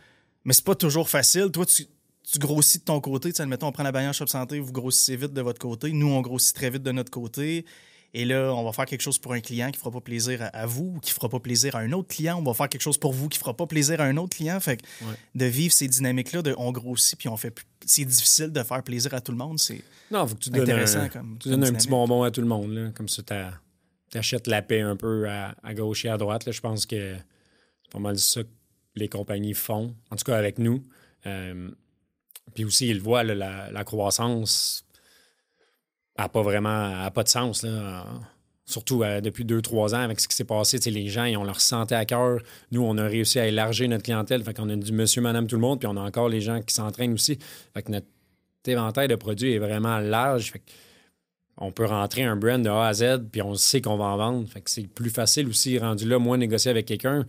Mais c'est pas toujours facile. Toi, tu, tu grossis de ton côté. Tu sais, admettons, on prend la bannière Shop Santé, vous grossissez vite de votre côté. Nous, on grossit très vite de notre côté. Et là, on va faire quelque chose pour un client qui fera pas plaisir à, à vous ou qui fera pas plaisir à un autre client. On va faire quelque chose pour vous qui fera pas plaisir à un autre client. Fait que Ouais. de vivre ces dynamiques-là, de on grossit puis on fait plus- c'est difficile de faire plaisir à tout le monde. C'est Non, faut que tu donnes intéressant un, comme, tu comme donnes un petit bonbon à tout le monde. Là. Comme ça, tu achètes la paix un peu à, à gauche et à droite. Là. Je pense que c'est pas mal ça que les compagnies font, en tout cas avec nous. Euh, puis aussi, ils voient, là, la, la croissance n'a pas vraiment pas de sens. Surtout euh, depuis deux, trois ans, avec ce qui s'est passé, les gens, ils ont leur santé à cœur. Nous, on a réussi à élargir notre clientèle. Fait qu'on a du monsieur, madame, tout le monde. Puis on a encore les gens qui s'entraînent aussi. Fait que notre éventail de produits est vraiment large. On peut rentrer un brand de A à Z, puis on sait qu'on va en vendre. C'est plus facile aussi, rendu là, moi, négocier avec quelqu'un.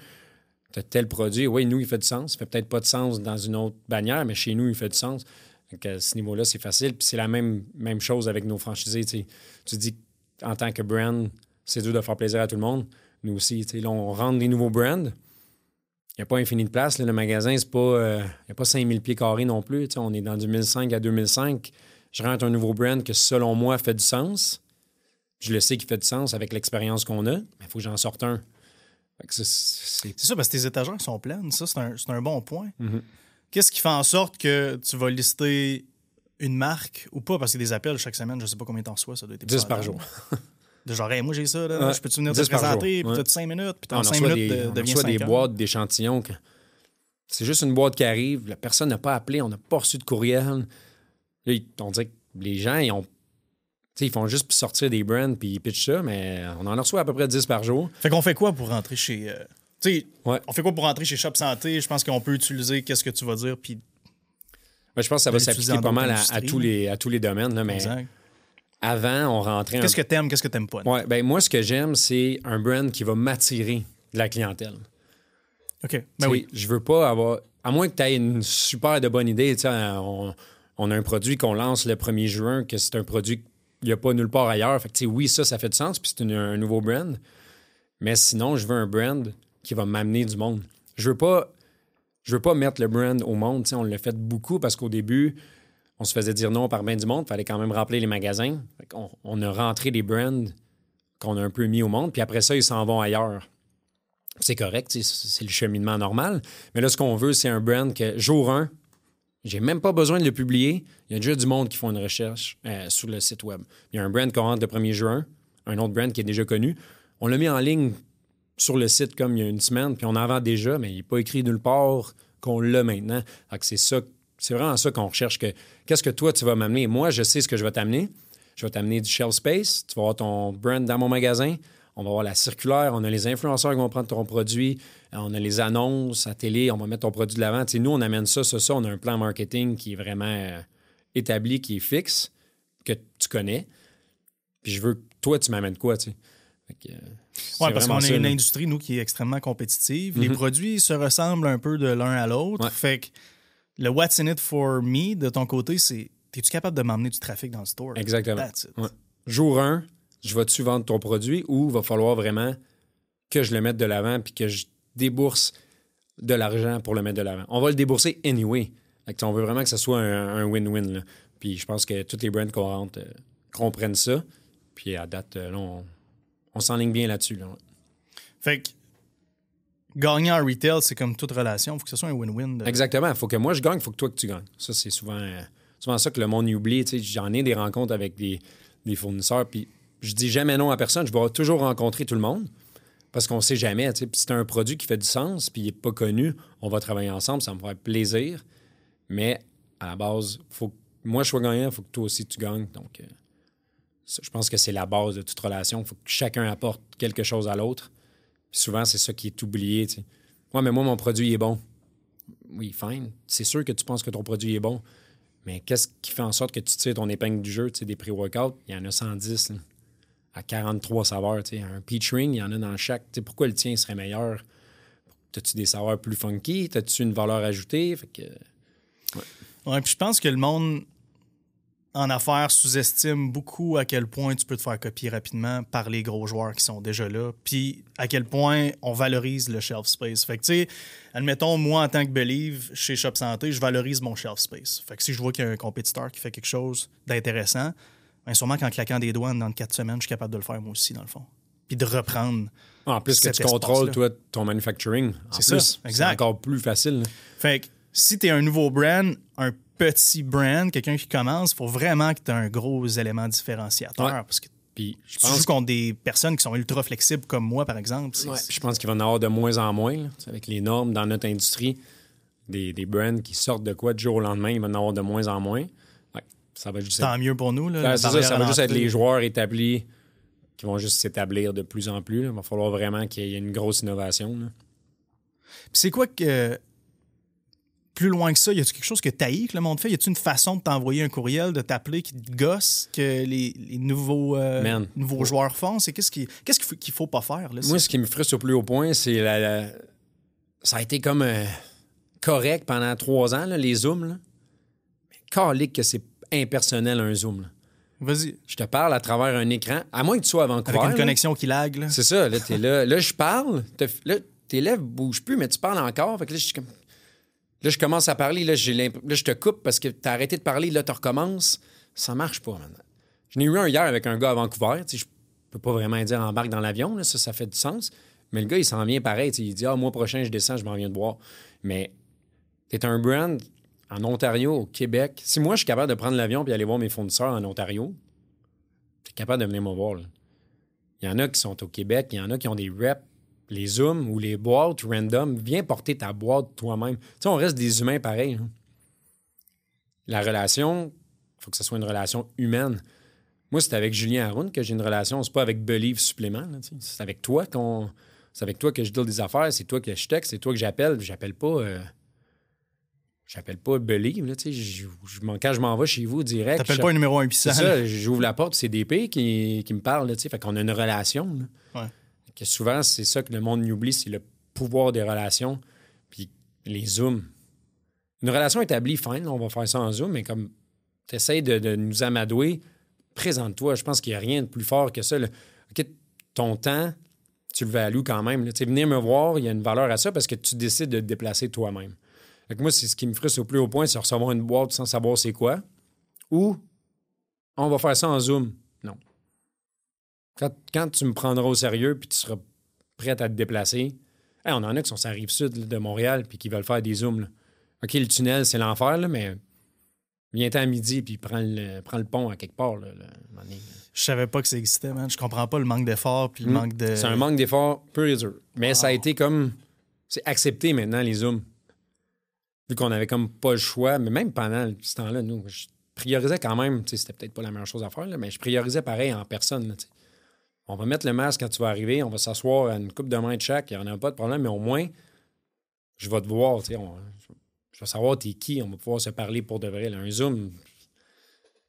Tel produit, oui, nous, il fait du sens. Il fait peut-être pas de sens dans une autre bannière, mais chez nous, il fait du sens. Donc, à ce niveau-là, c'est facile. Puis c'est la même, même chose avec nos franchisés. tu dis, en tant que brand, c'est dur de faire plaisir à tout le monde. Nous aussi, là, on rentre des nouveaux brands. Il n'y a pas infini de place. là. Le magasin, c'est pas, euh, il n'y a pas 5000 pieds carrés non plus. On est dans 2005 à 2005. Je rentre un nouveau brand que, selon moi, fait du sens. Je le sais qu'il fait du sens avec l'expérience qu'on a, mais il faut que j'en sorte un. C'est- ça, parce que tes étagères sont pleines. Ça, c'est un, un bon point. Mhm. Qu'est-ce qui fait en sorte que tu vas lister une marque ou pas? Parce que des appels chaque semaine, je sais pas combien t'en reçois, ça doit être 10 par jour. De genre, Hey, moi j'ai ça, là, Ouais, je peux-tu venir te 10 par présenter? Puis t'as 5 minutes, puis On dans 5 reçoit minutes, des, de- on devient reçoit 5 des heures. boîtes d'échantillons. C'est juste une boîte qui arrive, la personne n'a pas appelé, on n'a pas reçu de courriel. Là, on dirait que les gens, ils ont. tu sais, ils font juste sortir des brands puis ils pitchent ça, mais on en reçoit à peu près 10 par jour. Fait qu'on fait quoi pour rentrer chez. euh, sais, Ouais. on fait quoi pour rentrer chez Shop Santé? Je pense qu'on peut utiliser qu'est-ce que tu vas dire, puis je pense que ça va l'utiliser s'appliquer en pas mal à, tous les, à tous les domaines, là, mais exact. avant, on rentrait. Qu'est-ce que t'aimes, qu'est-ce que t'aimes pas? Ouais, ben moi, ce que j'aime, c'est un brand qui va m'attirer de la clientèle. OK. Ben oui. Je veux pas avoir. À moins que tu aies une super de bonne idée, on, on a un produit qu'on lance le 1er juin, que c'est un produit qu'il n'y a pas nulle part ailleurs. Fait que, oui, ça, ça fait du sens, puis c'est un nouveau brand. Mais sinon, je veux un brand qui va m'amener du monde. Je veux pas. Je veux pas mettre le brand au monde. On l'a fait beaucoup parce qu'au début, on se faisait dire non par bien du monde. Il fallait quand même remplir les magasins. On, on, a rentré des brands qu'on a un peu mis au monde. Puis après ça, ils s'en vont ailleurs. C'est correct, c'est le cheminement normal. Mais là, ce qu'on veut, c'est un brand que jour 1, j'ai même pas besoin de le publier. Il y a déjà du monde qui font une recherche euh, sur le site web. Il y a un brand qu'on rentre le 1er juin, un autre brand qui est déjà connu. On l'a mis en ligne sur le site comme il y a une semaine, puis on en vend déjà, mais il n'est pas écrit nulle part qu'on l'a maintenant. C'est ça, c'est vraiment ça qu'on recherche. Que, qu'est-ce que toi, tu vas m'amener? Moi, je sais ce que je vais t'amener. Je vais t'amener du shelf space. Tu vas avoir ton brand dans mon magasin. On va avoir la circulaire. On a les influenceurs qui vont prendre ton produit. On a les annonces à télé. On va mettre ton produit de l'avant. nous, on amène ça, ça, ça. On a un plan marketing qui est vraiment euh, établi, qui est fixe, que tu connais. Puis je veux que toi, tu m'amènes quoi, tu sais? Euh, oui, parce qu'on est une industrie, nous, qui est extrêmement compétitive. Les mhm. produits se ressemblent un peu de l'un à l'autre. Fait que le What's in it for me de ton côté, c'est es-tu capable de m'emmener du trafic dans le store? Exactement. Jour 1, je vais-tu vendre ton produit ou va falloir vraiment que je le mette de l'avant puis que je débourse de l'argent pour le mettre de l'avant? On va le débourser anyway. on veut vraiment que ce soit un win-win. Puis je pense que tous les brands qu'on rentre euh, comprennent ça. Puis à date, euh, là, on, on s'enligne bien là-dessus. Là. Fait que gagner en retail, c'est comme toute relation. Il faut que ce soit un win-win. Exactement. Il faut que moi je gagne, il faut que toi que tu gagnes. Ça, c'est souvent, euh, souvent ça que le monde oublie. J'en ai des rencontres avec des, fournisseurs, puis je dis jamais non à personne. Je vais toujours rencontrer tout le monde parce qu'on ne sait jamais. Si c'est un produit qui fait du sens, puis il n'est pas connu, on va travailler ensemble, ça me ferait plaisir. Mais à la base, faut que moi je sois gagnant, il faut que toi aussi tu gagnes. Donc, euh, je pense que c'est la base de toute relation. Il faut que chacun apporte quelque chose à l'autre. souvent, c'est ça qui est oublié. Tu mais moi, mon produit est bon. Oui, fine. C'est sûr que tu penses que ton produit est bon. Mais qu'est-ce qui fait en sorte que tu tires ton épingle du jeu? Tu sais, des pré-workouts, il y en a 110 à 43 saveurs. Tu un peach ring, il y en a dans chaque. Tu pourquoi le tien serait meilleur? As-tu des saveurs plus funky? As-tu une valeur ajoutée? Fait que, ouais. puis je pense que le monde en affaires sous-estime beaucoup à quel point tu peux te faire copier rapidement par les gros joueurs qui sont déjà là, puis à quel point on valorise le shelf space. Fait que, tu sais, admettons, moi, en tant que Believe, chez Shop Santé, je valorise mon shelf space. Fait que si je vois qu'il y a un compétiteur qui fait quelque chose d'intéressant, bien sûrement qu'en claquant des doigts dans quatre semaines, je suis capable de le faire moi aussi, dans le fond. Puis de reprendre. En plus que tu contrôles, toi, ton manufacturing. C'est ça, exact. C'est encore plus facile. Fait que si tu es un nouveau brand, un petit brand, quelqu'un qui commence, il faut vraiment que tu aies un gros élément différenciateur. Parce que puis, je pense tu contre des personnes qui sont ultra flexibles comme moi, par exemple. je pense qu'il va en avoir de moins en moins, avec les normes dans notre industrie. Des, des, brands qui sortent de quoi du jour au lendemain, il va en avoir de moins en moins. ça va juste Tant mieux pour nous. Là, ça, ça va juste être les joueurs établis qui vont juste s'établir de plus en plus. Il va falloir vraiment qu'il y ait une grosse innovation. c'est quoi que plus loin que ça, y a-t-il quelque chose que tu que le monde fait? Y a-t-il une façon de t'envoyer un courriel, de t'appeler qui te gosse que les, nouveaux, euh, nouveaux joueurs font? C'est qu'est-ce qu'il qu'il faut pas faire? Là, Moi, ce qui me frustre au plus haut point, c'est la, ça a été comme euh, correct pendant trois ans, les zooms. Là. Calique que c'est impersonnel un zoom. Vas-y. Je te parle à travers un écran, à moins que tu sois à Vancouver. Avec une connexion qui lag. C'est ça, là, t'es là. Là, je parle. Là, tes lèvres bougent plus, mais tu parles encore. Fait que là, je suis comme Là, je commence à parler, là, là je te coupe parce que tu as arrêté de parler, là, tu recommences. Ça marche pas maintenant. Je n'ai eu un hier avec un gars à Vancouver. Je peux pas vraiment dire embarque dans l'avion, ça, ça fait du sens. Mais le gars, il s'en vient pareil. Il dit Ah, mois prochain, je descends, je m'en viens de boire. Mais tu es un brand en Ontario, au Québec. Si moi, je suis capable de prendre l'avion et aller voir mes fournisseurs en Ontario, tu es capable de venir me voir. Il y en a qui sont au Québec, il y en a qui ont des reps les zooms ou les boîtes random, viens porter ta boîte toi-même. Tu sais, on reste des humains pareils. Hein. La relation, il faut que ce soit une relation humaine. Moi, c'est avec Julien Haroun que j'ai une relation. C'est pas avec Believe Supplément. C'est avec toi qu'on. C'est avec toi que je deal des affaires, c'est toi que je texte, c'est toi que j'appelle. J'appelle pas. Euh, j'appelle pas Believe, là, je- Quand je m'en vais chez vous direct. T'appelles pas un numéro C'est impuissant. ça, j'ouvre la porte, c'est DP qui, qui me parle, là. Fait qu'on a une relation. là. Ouais. Que souvent, c'est ça que le monde oublie, c'est le pouvoir des relations. Puis les zooms. Une relation établie, fine, on va faire ça en zoom, mais comme tu essaies de, nous amadouer, présente-toi. Je pense qu'il n'y a rien de plus fort que ça. OK, ton temps, tu le values quand même. là. Venir me voir, il y a une valeur à ça parce que tu décides de te déplacer toi-même. Moi, c'est ce qui me frustre au plus haut point, c'est recevoir une boîte sans savoir c'est quoi. Ou on va faire ça en Zoom. Quand, quand tu me prendras au sérieux puis tu seras prêt à te déplacer, Hey, on en a qui sont sur la rive sud là, de Montréal puis qui veulent faire des Zooms. là. OK, le tunnel, c'est l'enfer, là, mais viens-t'en à midi puis prends le, prends le pont à quelque part. Là, là. Je savais pas que ça existait, man. Je comprends pas le manque d'effort puis le Hmm. manque de. C'est un manque d'effort pur et dur. Mais ça a été comme. C'est accepté maintenant, les Zooms. Vu qu'on avait comme pas le choix, mais même pendant ce temps-là, nous, je priorisais quand même. C'était peut-être pas la meilleure chose à faire, là, mais je priorisais pareil en personne. là. On va mettre le masque quand tu vas arriver, on va s'asseoir à une coupe de main de chaque, il n'y en a pas de problème, mais au moins, je vais te voir. tu sais, on- je vais savoir t'es qui, on va pouvoir se parler pour de vrai. là. Un Zoom,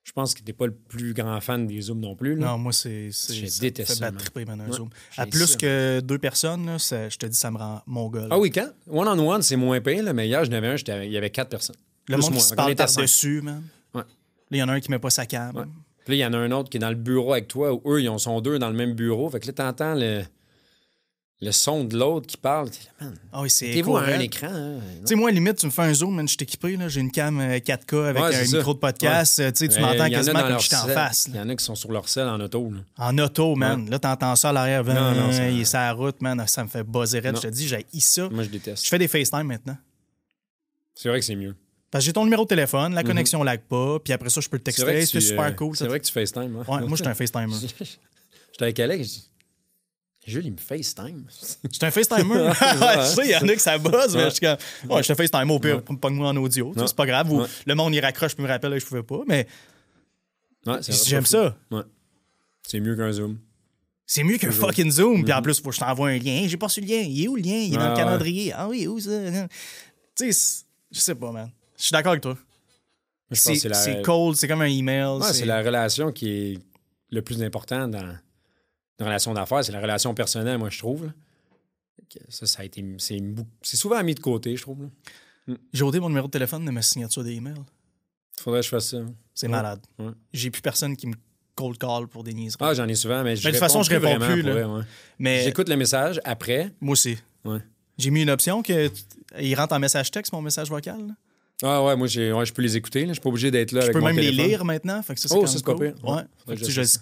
je pense que t'es pas le plus grand fan des Zooms non plus. là. Non, moi, c'est. c'est- Je ça me fait man. triper, man, un Ouais, Zoom. j'ai À plus ça. que deux personnes, là, ça- je te dis, ça me rend mongol. Ah oui, quand? One-on-one, c'est moins là, mais hier, je n'avais un, il y avait quatre personnes. Le Plus monde moi. qui se parle par-dessus, man. Ouais. Là, il y en a un qui met pas sa cam. Ouais. Puis là, il y en a un autre qui est dans le bureau avec toi, où eux, ils sont deux dans le même bureau. Fait que là, t'entends le, le son de l'autre qui parle. T'es là, man, Ah oui, c'est. mettez-vous à un écœurant. écran. hein? Tu sais, moi, limite, tu me fais un zoom, man, je suis équipé, là. J'ai une cam euh, 4K avec Ouais, un ça. micro de podcast. euh, Tu Euh, m'entends quasiment comme je suis en face. Il y en a qui sont sur leur selle en auto. là. En auto, man. Là, t'entends ça à l'arrière. Non, non, ça- il est sur la route, man. Ça me fait buzzer. Non. Je te dis, j'ai ça. Moi, je déteste. Je fais des FaceTime maintenant. C'est vrai que c'est mieux. Parce que j'ai ton numéro de téléphone, la connexion lag pas, puis après ça, je peux te Mhm. C'est texter. tu, super euh, cool. C'est vrai que tu FaceTime. hein? Ouais, moi, j'étais un FaceTimer. J'étais avec Alex. Jules, il me FaceTime. J'étais un FaceTimer. ouais, je sais, il y en a que ça buzz, mais je suis comme, ouais, je te FaceTime au pire, pas moi en audio. tu. C'est pas grave. Ou le monde, il raccroche, puis me rappelle, je pouvais pas. Mais Ouais, c'est j'aime ça. Ouais. C'est mieux qu'un Zoom. C'est mieux qu'un fucking Zoom. Puis en plus, faut que je t'envoie un lien. J'ai pas su le lien. Il est où le lien? Il est dans Ah, le ouais. calendrier. Ah oui, où ça? Tu sais, c'est- je sais pas, man. Je suis d'accord avec toi. C'est la- cold, c'est comme un email. Ouais, c'est- la relation qui est le plus important dans une relation d'affaires. C'est la relation personnelle, moi, je trouve. là. Ça, ça a été. C'est souvent mis de côté, je trouve. là. J'ai ôté mon numéro de téléphone de ma signature d'email. Faudrait que je fasse ça. C'est Ouais. malade. Ouais. J'ai plus personne qui me cold call pour des niaiseries. Ah, j'en ai souvent, mais je Mais de toute façon, je réponds plus, pour là. vrai, ouais. Mais J'écoute le message après. moi aussi. Ouais. J'ai mis une option que il rentre en message texte, mon message vocal. là. Ah ouais, moi, j'ai, ouais, je peux les écouter. là. Je suis pas obligé d'être là Je avec peux mon même les lire maintenant. Fait que ça, c'est Oh, ça, c'est pas cool. pire. Ouais. Que tu je je,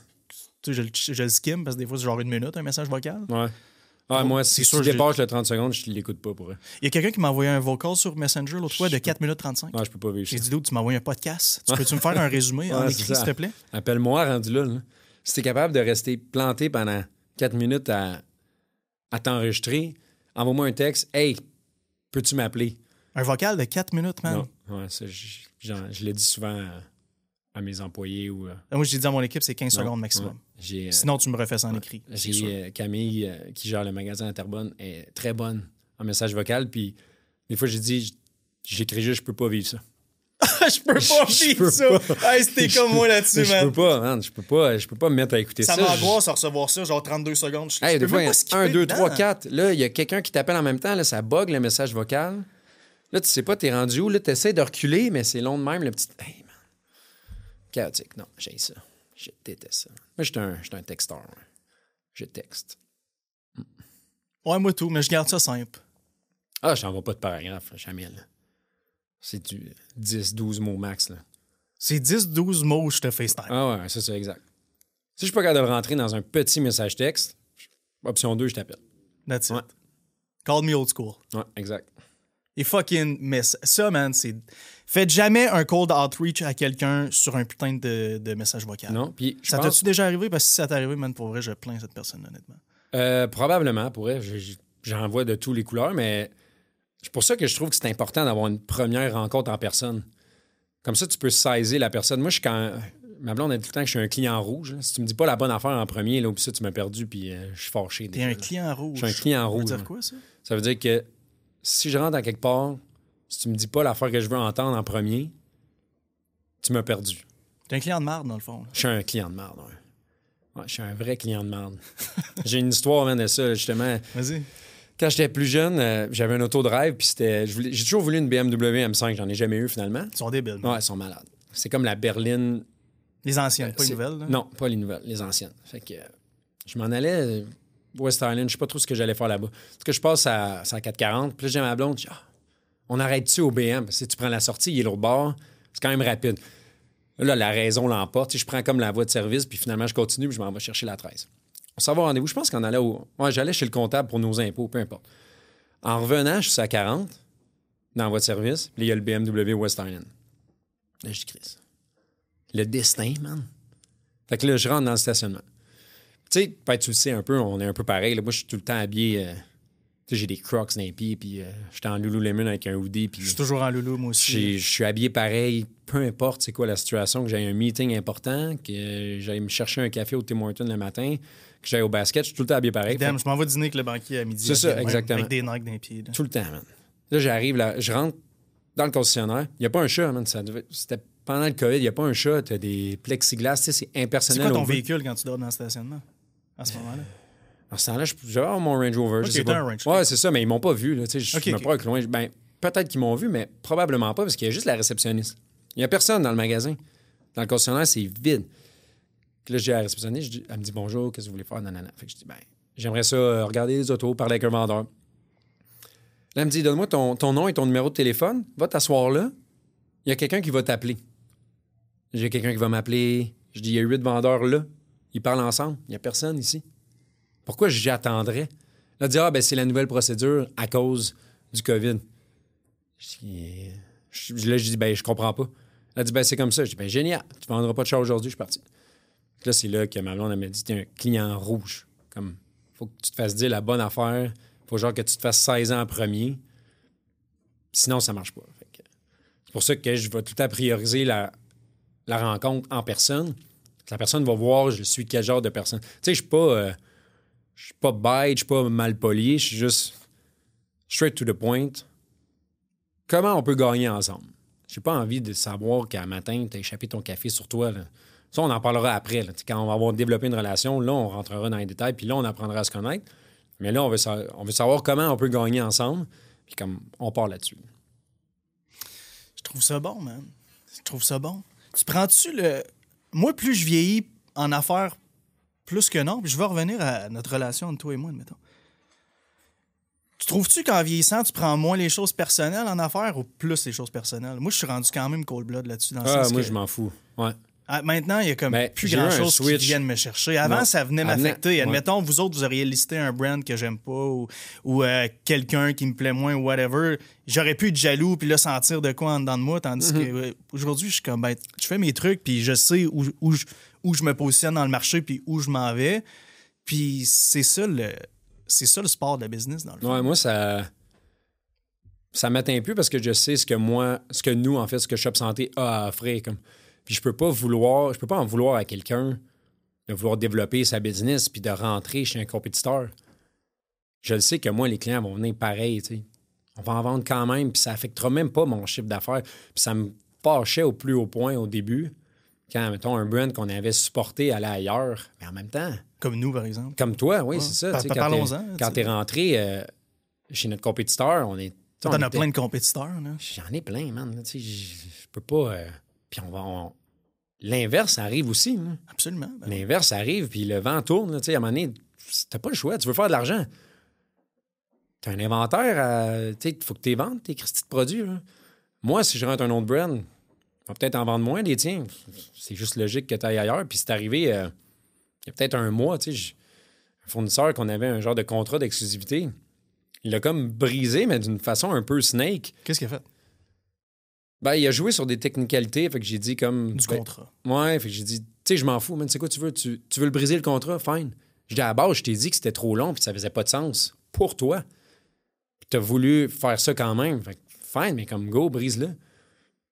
tu je, le- je le skim parce que des fois, c'est genre une minute, un message vocal. Ouais. Ah, moi, si tu sûr, j'ai- dépasses le 30 secondes, je l'écoute pas pour vrai. Il y a quelqu'un qui m'a envoyé un vocal sur Messenger l'autre fois de 4 minutes 35. Ah, je peux pas vivre. J'ai dit, Dude, tu m'as envoyé un podcast. Tu peux-tu me faire un résumé en écrit, s'il te plaît? Appelle-moi rendu là. là. Si t'es capable de rester planté pendant 4 minutes à, à t'enregistrer, envoie-moi un texte. Hey, peux-tu m'appeler? Un vocal de 4 minutes, man. Non. Ouais, ça, je, je l'ai dit souvent à, à mes employés ou. euh, Moi, j'ai dit à mon équipe, c'est 15 non, secondes maximum. ouais. Euh, Sinon, tu me refais ça en écrit. j'ai euh, Camille euh, qui gère le magasin à Terrebonne est très bonne en message vocal. Puis des fois, j'ai dit, j'écris juste, je peux pas vivre ça. je peux pas Je vivre peux ça. pas. Hey, c'était comme moi là-dessus, Je peux man. pas, man, je peux pas, je peux pas me mettre à écouter ça. Ça m'angoisse à recevoir ça, genre 32 secondes. Je, Hey, je des peux fois, même il y pas skipper a 1, 2, dedans. 3, 4. Là, il y a quelqu'un qui t'appelle en même temps. Là, ça bug le message vocal. Là, tu sais pas, t'es rendu où. Là, t'essaies de reculer, mais c'est long de même. Le petit. Hey, man. Chaotique. Non, j'ai ça. Je déteste ça. Moi, j'étais un, j'étais un texteur. Je texte. Ouais, moi tout, mais je garde ça simple. Ah, je t'envoie pas de paragraphe, là, jamais. là. C'est du 10, 12 mots max. Là. C'est 10-12 mots, je te FaceTime. Ah ouais, c'est ça, exact. Si je suis pas capable de rentrer dans un petit message texte, option 2, je t'appelle. That's it. Ouais. Call me old school. Ouais, exact. Et fucking miss. Ça, man, c'est. Faites jamais un cold outreach à quelqu'un sur un putain de, de message vocal. Non, puis Ça pense- t'as-tu déjà arrivé? Parce que si ça t'est arrivé, man, pour vrai, je plains cette personne, honnêtement. Euh, probablement, pour vrai. je- je- J'en vois de tous les couleurs, mais c'est pour ça que je trouve que c'est important d'avoir une première rencontre en personne. Comme ça, tu peux saisir la personne. Moi, je suis quand. Ma blonde a dit tout le temps que je suis un client rouge. Si tu me dis pas la bonne affaire en premier, là, puis ça, tu m'as perdu, puis euh, je suis fâché. T'es un client rouge. Je suis un client Ça veut rouge. dire quoi, ça? Ça veut dire que si je rentre à quelque part, si tu me dis pas l'affaire que je veux entendre en premier, tu m'as perdu. T'es un client de marde, dans le fond. là. Je suis un client de merde, ouais. Ouais, je suis un vrai client de merde. J'ai une histoire, man, de ça, justement. Vas-y. Quand j'étais plus jeune, euh, j'avais un auto de rêve, puis c'était. J'ai toujours voulu une BMW M5, j'en ai jamais eu finalement. Ils sont débiles. Ouais, ils sont malades. C'est comme la berline. Les anciennes, pas les nouvelles. là. Non, pas les nouvelles, les anciennes. Fait que euh, je m'en allais euh, West Island, je sais pas trop ce que j'allais faire là-bas. Que je passe à, à 440, puis là, j'ai ma blonde, je dis, Ah, on arrête-tu au BM? Si tu prends la sortie, il est l'autre bord, c'est quand même rapide. Là, la raison l'emporte. Je prends comme la voie de service, puis finalement, je continue, puis je m'en vais chercher la 13. On s'en va au rendez-vous. Je pense qu'on allait au. Ouais, j'allais chez le comptable pour nos impôts, peu importe. En revenant, je suis à 40 dans la voie de service, puis il y a le BMW West Island. Là, je dis, Chris. Le destin, man. Fait que là, je rentre dans le stationnement. Tu sais, peut-être tu le sais un peu, on est un peu pareil. là. Moi, je suis tout le temps habillé. euh, tu sais, j'ai des crocs dans les pieds, puis euh, j'étais en Lululemon avec un hoodie, puis Je suis toujours en loulou, moi aussi. je suis habillé pareil, peu importe c'est quoi la situation, que j'ai un meeting important, que j'aille me chercher un café au Tim Hortons le matin, que j'aille au basket, je suis tout le temps habillé pareil. Damn, je m'en vais dîner avec le banquier à midi. C'est ça, exactement. Avec des les pieds. là. Tout le temps, man. Là, j'arrive, là, je rentre dans le concessionnaire. Il n'y a pas un chat, man. Devait- C'était pendant le COVID, il n'y a pas un chat. Tu as des plexiglas, tu sais, c'est C'est impersonnel. quoi ton véhicule quand tu dors dans le stationnement? À ce moment-là? En ce temps-là, je j'avais mon Range Rover. Pas. un Range. Ouais, c'est ça, mais ils m'ont pas vu. Là, je Ok, me ok. proche loin. Ben, peut-être qu'ils m'ont vu, mais probablement pas, parce qu'il y a juste la réceptionniste. Il n'y a personne dans le magasin. Dans le concessionnaire, c'est vide. Puis là, je dis à la réceptionniste, elle me dit bonjour, qu'est-ce que vous voulez faire? Nanana. Fait que je dis, ben, j'aimerais ça euh, regarder les autos, parler avec un vendeur. Là, elle me dit, donne-moi ton, ton nom et ton numéro de téléphone, va t'asseoir là. Il y a quelqu'un qui va t'appeler. J'ai quelqu'un qui va m'appeler. Je dis, il y a huit vendeurs là. Ils parlent ensemble. Il n'y a personne ici. Pourquoi j'attendrais? Là, dire, ah, ben, c'est la nouvelle procédure à cause du COVID. Dis, je- là, je dis, ben, je comprends pas. Elle dit, ben, c'est comme ça. Je dis, ben, génial. Tu vendras pas de chat aujourd'hui, je suis parti. Là, c'est là que ma blonde, m'a dit, t'es un client rouge. Comme, faut que tu te fasses dire la bonne affaire. Faut genre que tu te fasses 16 ans en premier. Sinon, ça marche pas. C'est pour ça que je vais tout le temps prioriser la rencontre en personne. La personne va voir je suis quel genre de personne. Tu sais, je suis pas. euh, je suis pas bête, je suis pas mal poli, je suis juste straight to the point. Comment on peut gagner ensemble? J'ai pas envie de savoir qu'à matin, tu as échappé ton café sur toi. là. Ça, on en parlera après. Quand on va avoir développé une relation, là, on rentrera dans les détails, puis là, on apprendra à se connaître. Mais là, on veut, sa- on veut savoir comment on peut gagner ensemble, puis comme on part là-dessus. Je trouve ça bon, man. Je trouve ça bon. Tu prends-tu le. Moi, plus je vieillis en affaires, plus que non, puis je vais revenir à notre relation entre toi et moi, admettons. Tu trouves-tu qu'en vieillissant, tu prends moins les choses personnelles en affaires ou plus les choses personnelles? Moi, je suis rendu quand même cold blood là-dessus. Dans le Ah, sens moi, que- je m'en fous. Ouais. Ah, maintenant, il y a comme Ben, plus grand-chose qui switch. viennent me chercher. Avant, Non. ça venait m'affecter. ouais. Admettons, vous autres, vous auriez listé un brand que j'aime pas ou, ou, euh, quelqu'un qui me plaît moins ou whatever. J'aurais pu être jaloux puis là sentir de quoi en dedans de moi. Tandis Mhm. que euh, aujourd'hui, je suis comme, ben, je fais mes trucs puis je sais où, où, je, où je me positionne dans le marché puis où je m'en vais. Puis c'est ça le... C'est ça le sport de la business, dans le fond. Ouais, moi, ça. Ça m'atteint plus parce que je sais ce que moi, ce que nous, en fait, ce que Shop Santé a à offrir. Comme... Puis je peux pas vouloir, je peux pas en vouloir à quelqu'un de vouloir développer sa business puis de rentrer chez un compétiteur. Je le sais que moi, les clients vont venir pareil, tu sais. On va en vendre quand même, puis ça affectera même pas mon chiffre d'affaires. Puis ça me fâchait au plus haut point au début, quand, mettons, un brand qu'on avait supporté allait ailleurs. Mais en même temps, Comme nous, par exemple. comme toi, oui, Ouais. c'est ça. Par- tu sais, par- quand t'es- parlons-en, tu Quand sais. t'es rentré euh, chez notre compétiteur, on est. T'en as plein de compétiteurs. Là. J'en ai plein, man. tu sais, Je je peux pas. euh, Puis on va. on- L'inverse arrive aussi. là. Absolument. Ben, L'inverse arrive, puis le vent tourne. là, tu sais, à un moment donné, t'as pas le choix. Tu veux faire de l'argent. T'as un inventaire. Il faut que tu vendes tes Christy de produits. là. Moi, si je rentre un autre brand, on va peut-être en vendre moins des tiens. C'est juste logique que tu ailles ailleurs. Puis c'est arrivé euh, il y a peut-être un mois, tu sais, j- un fournisseur qu'on avait un genre de contrat d'exclusivité. Il l'a comme brisé, mais d'une façon un peu snake. Qu'est-ce qu'il a fait? Ben, il a joué sur des technicalités, fait que j'ai dit comme. Du ben, contrat. Ouais, fait que j'ai dit, tu sais, je m'en fous, man, c'est quoi tu veux? Tu, tu veux le briser le contrat? Fine. Je dis, à la base, je t'ai dit que c'était trop long puis que ça faisait pas de sens pour toi. Puis t'as voulu faire ça quand même. Fait que, fine, mais comme go, brise-le.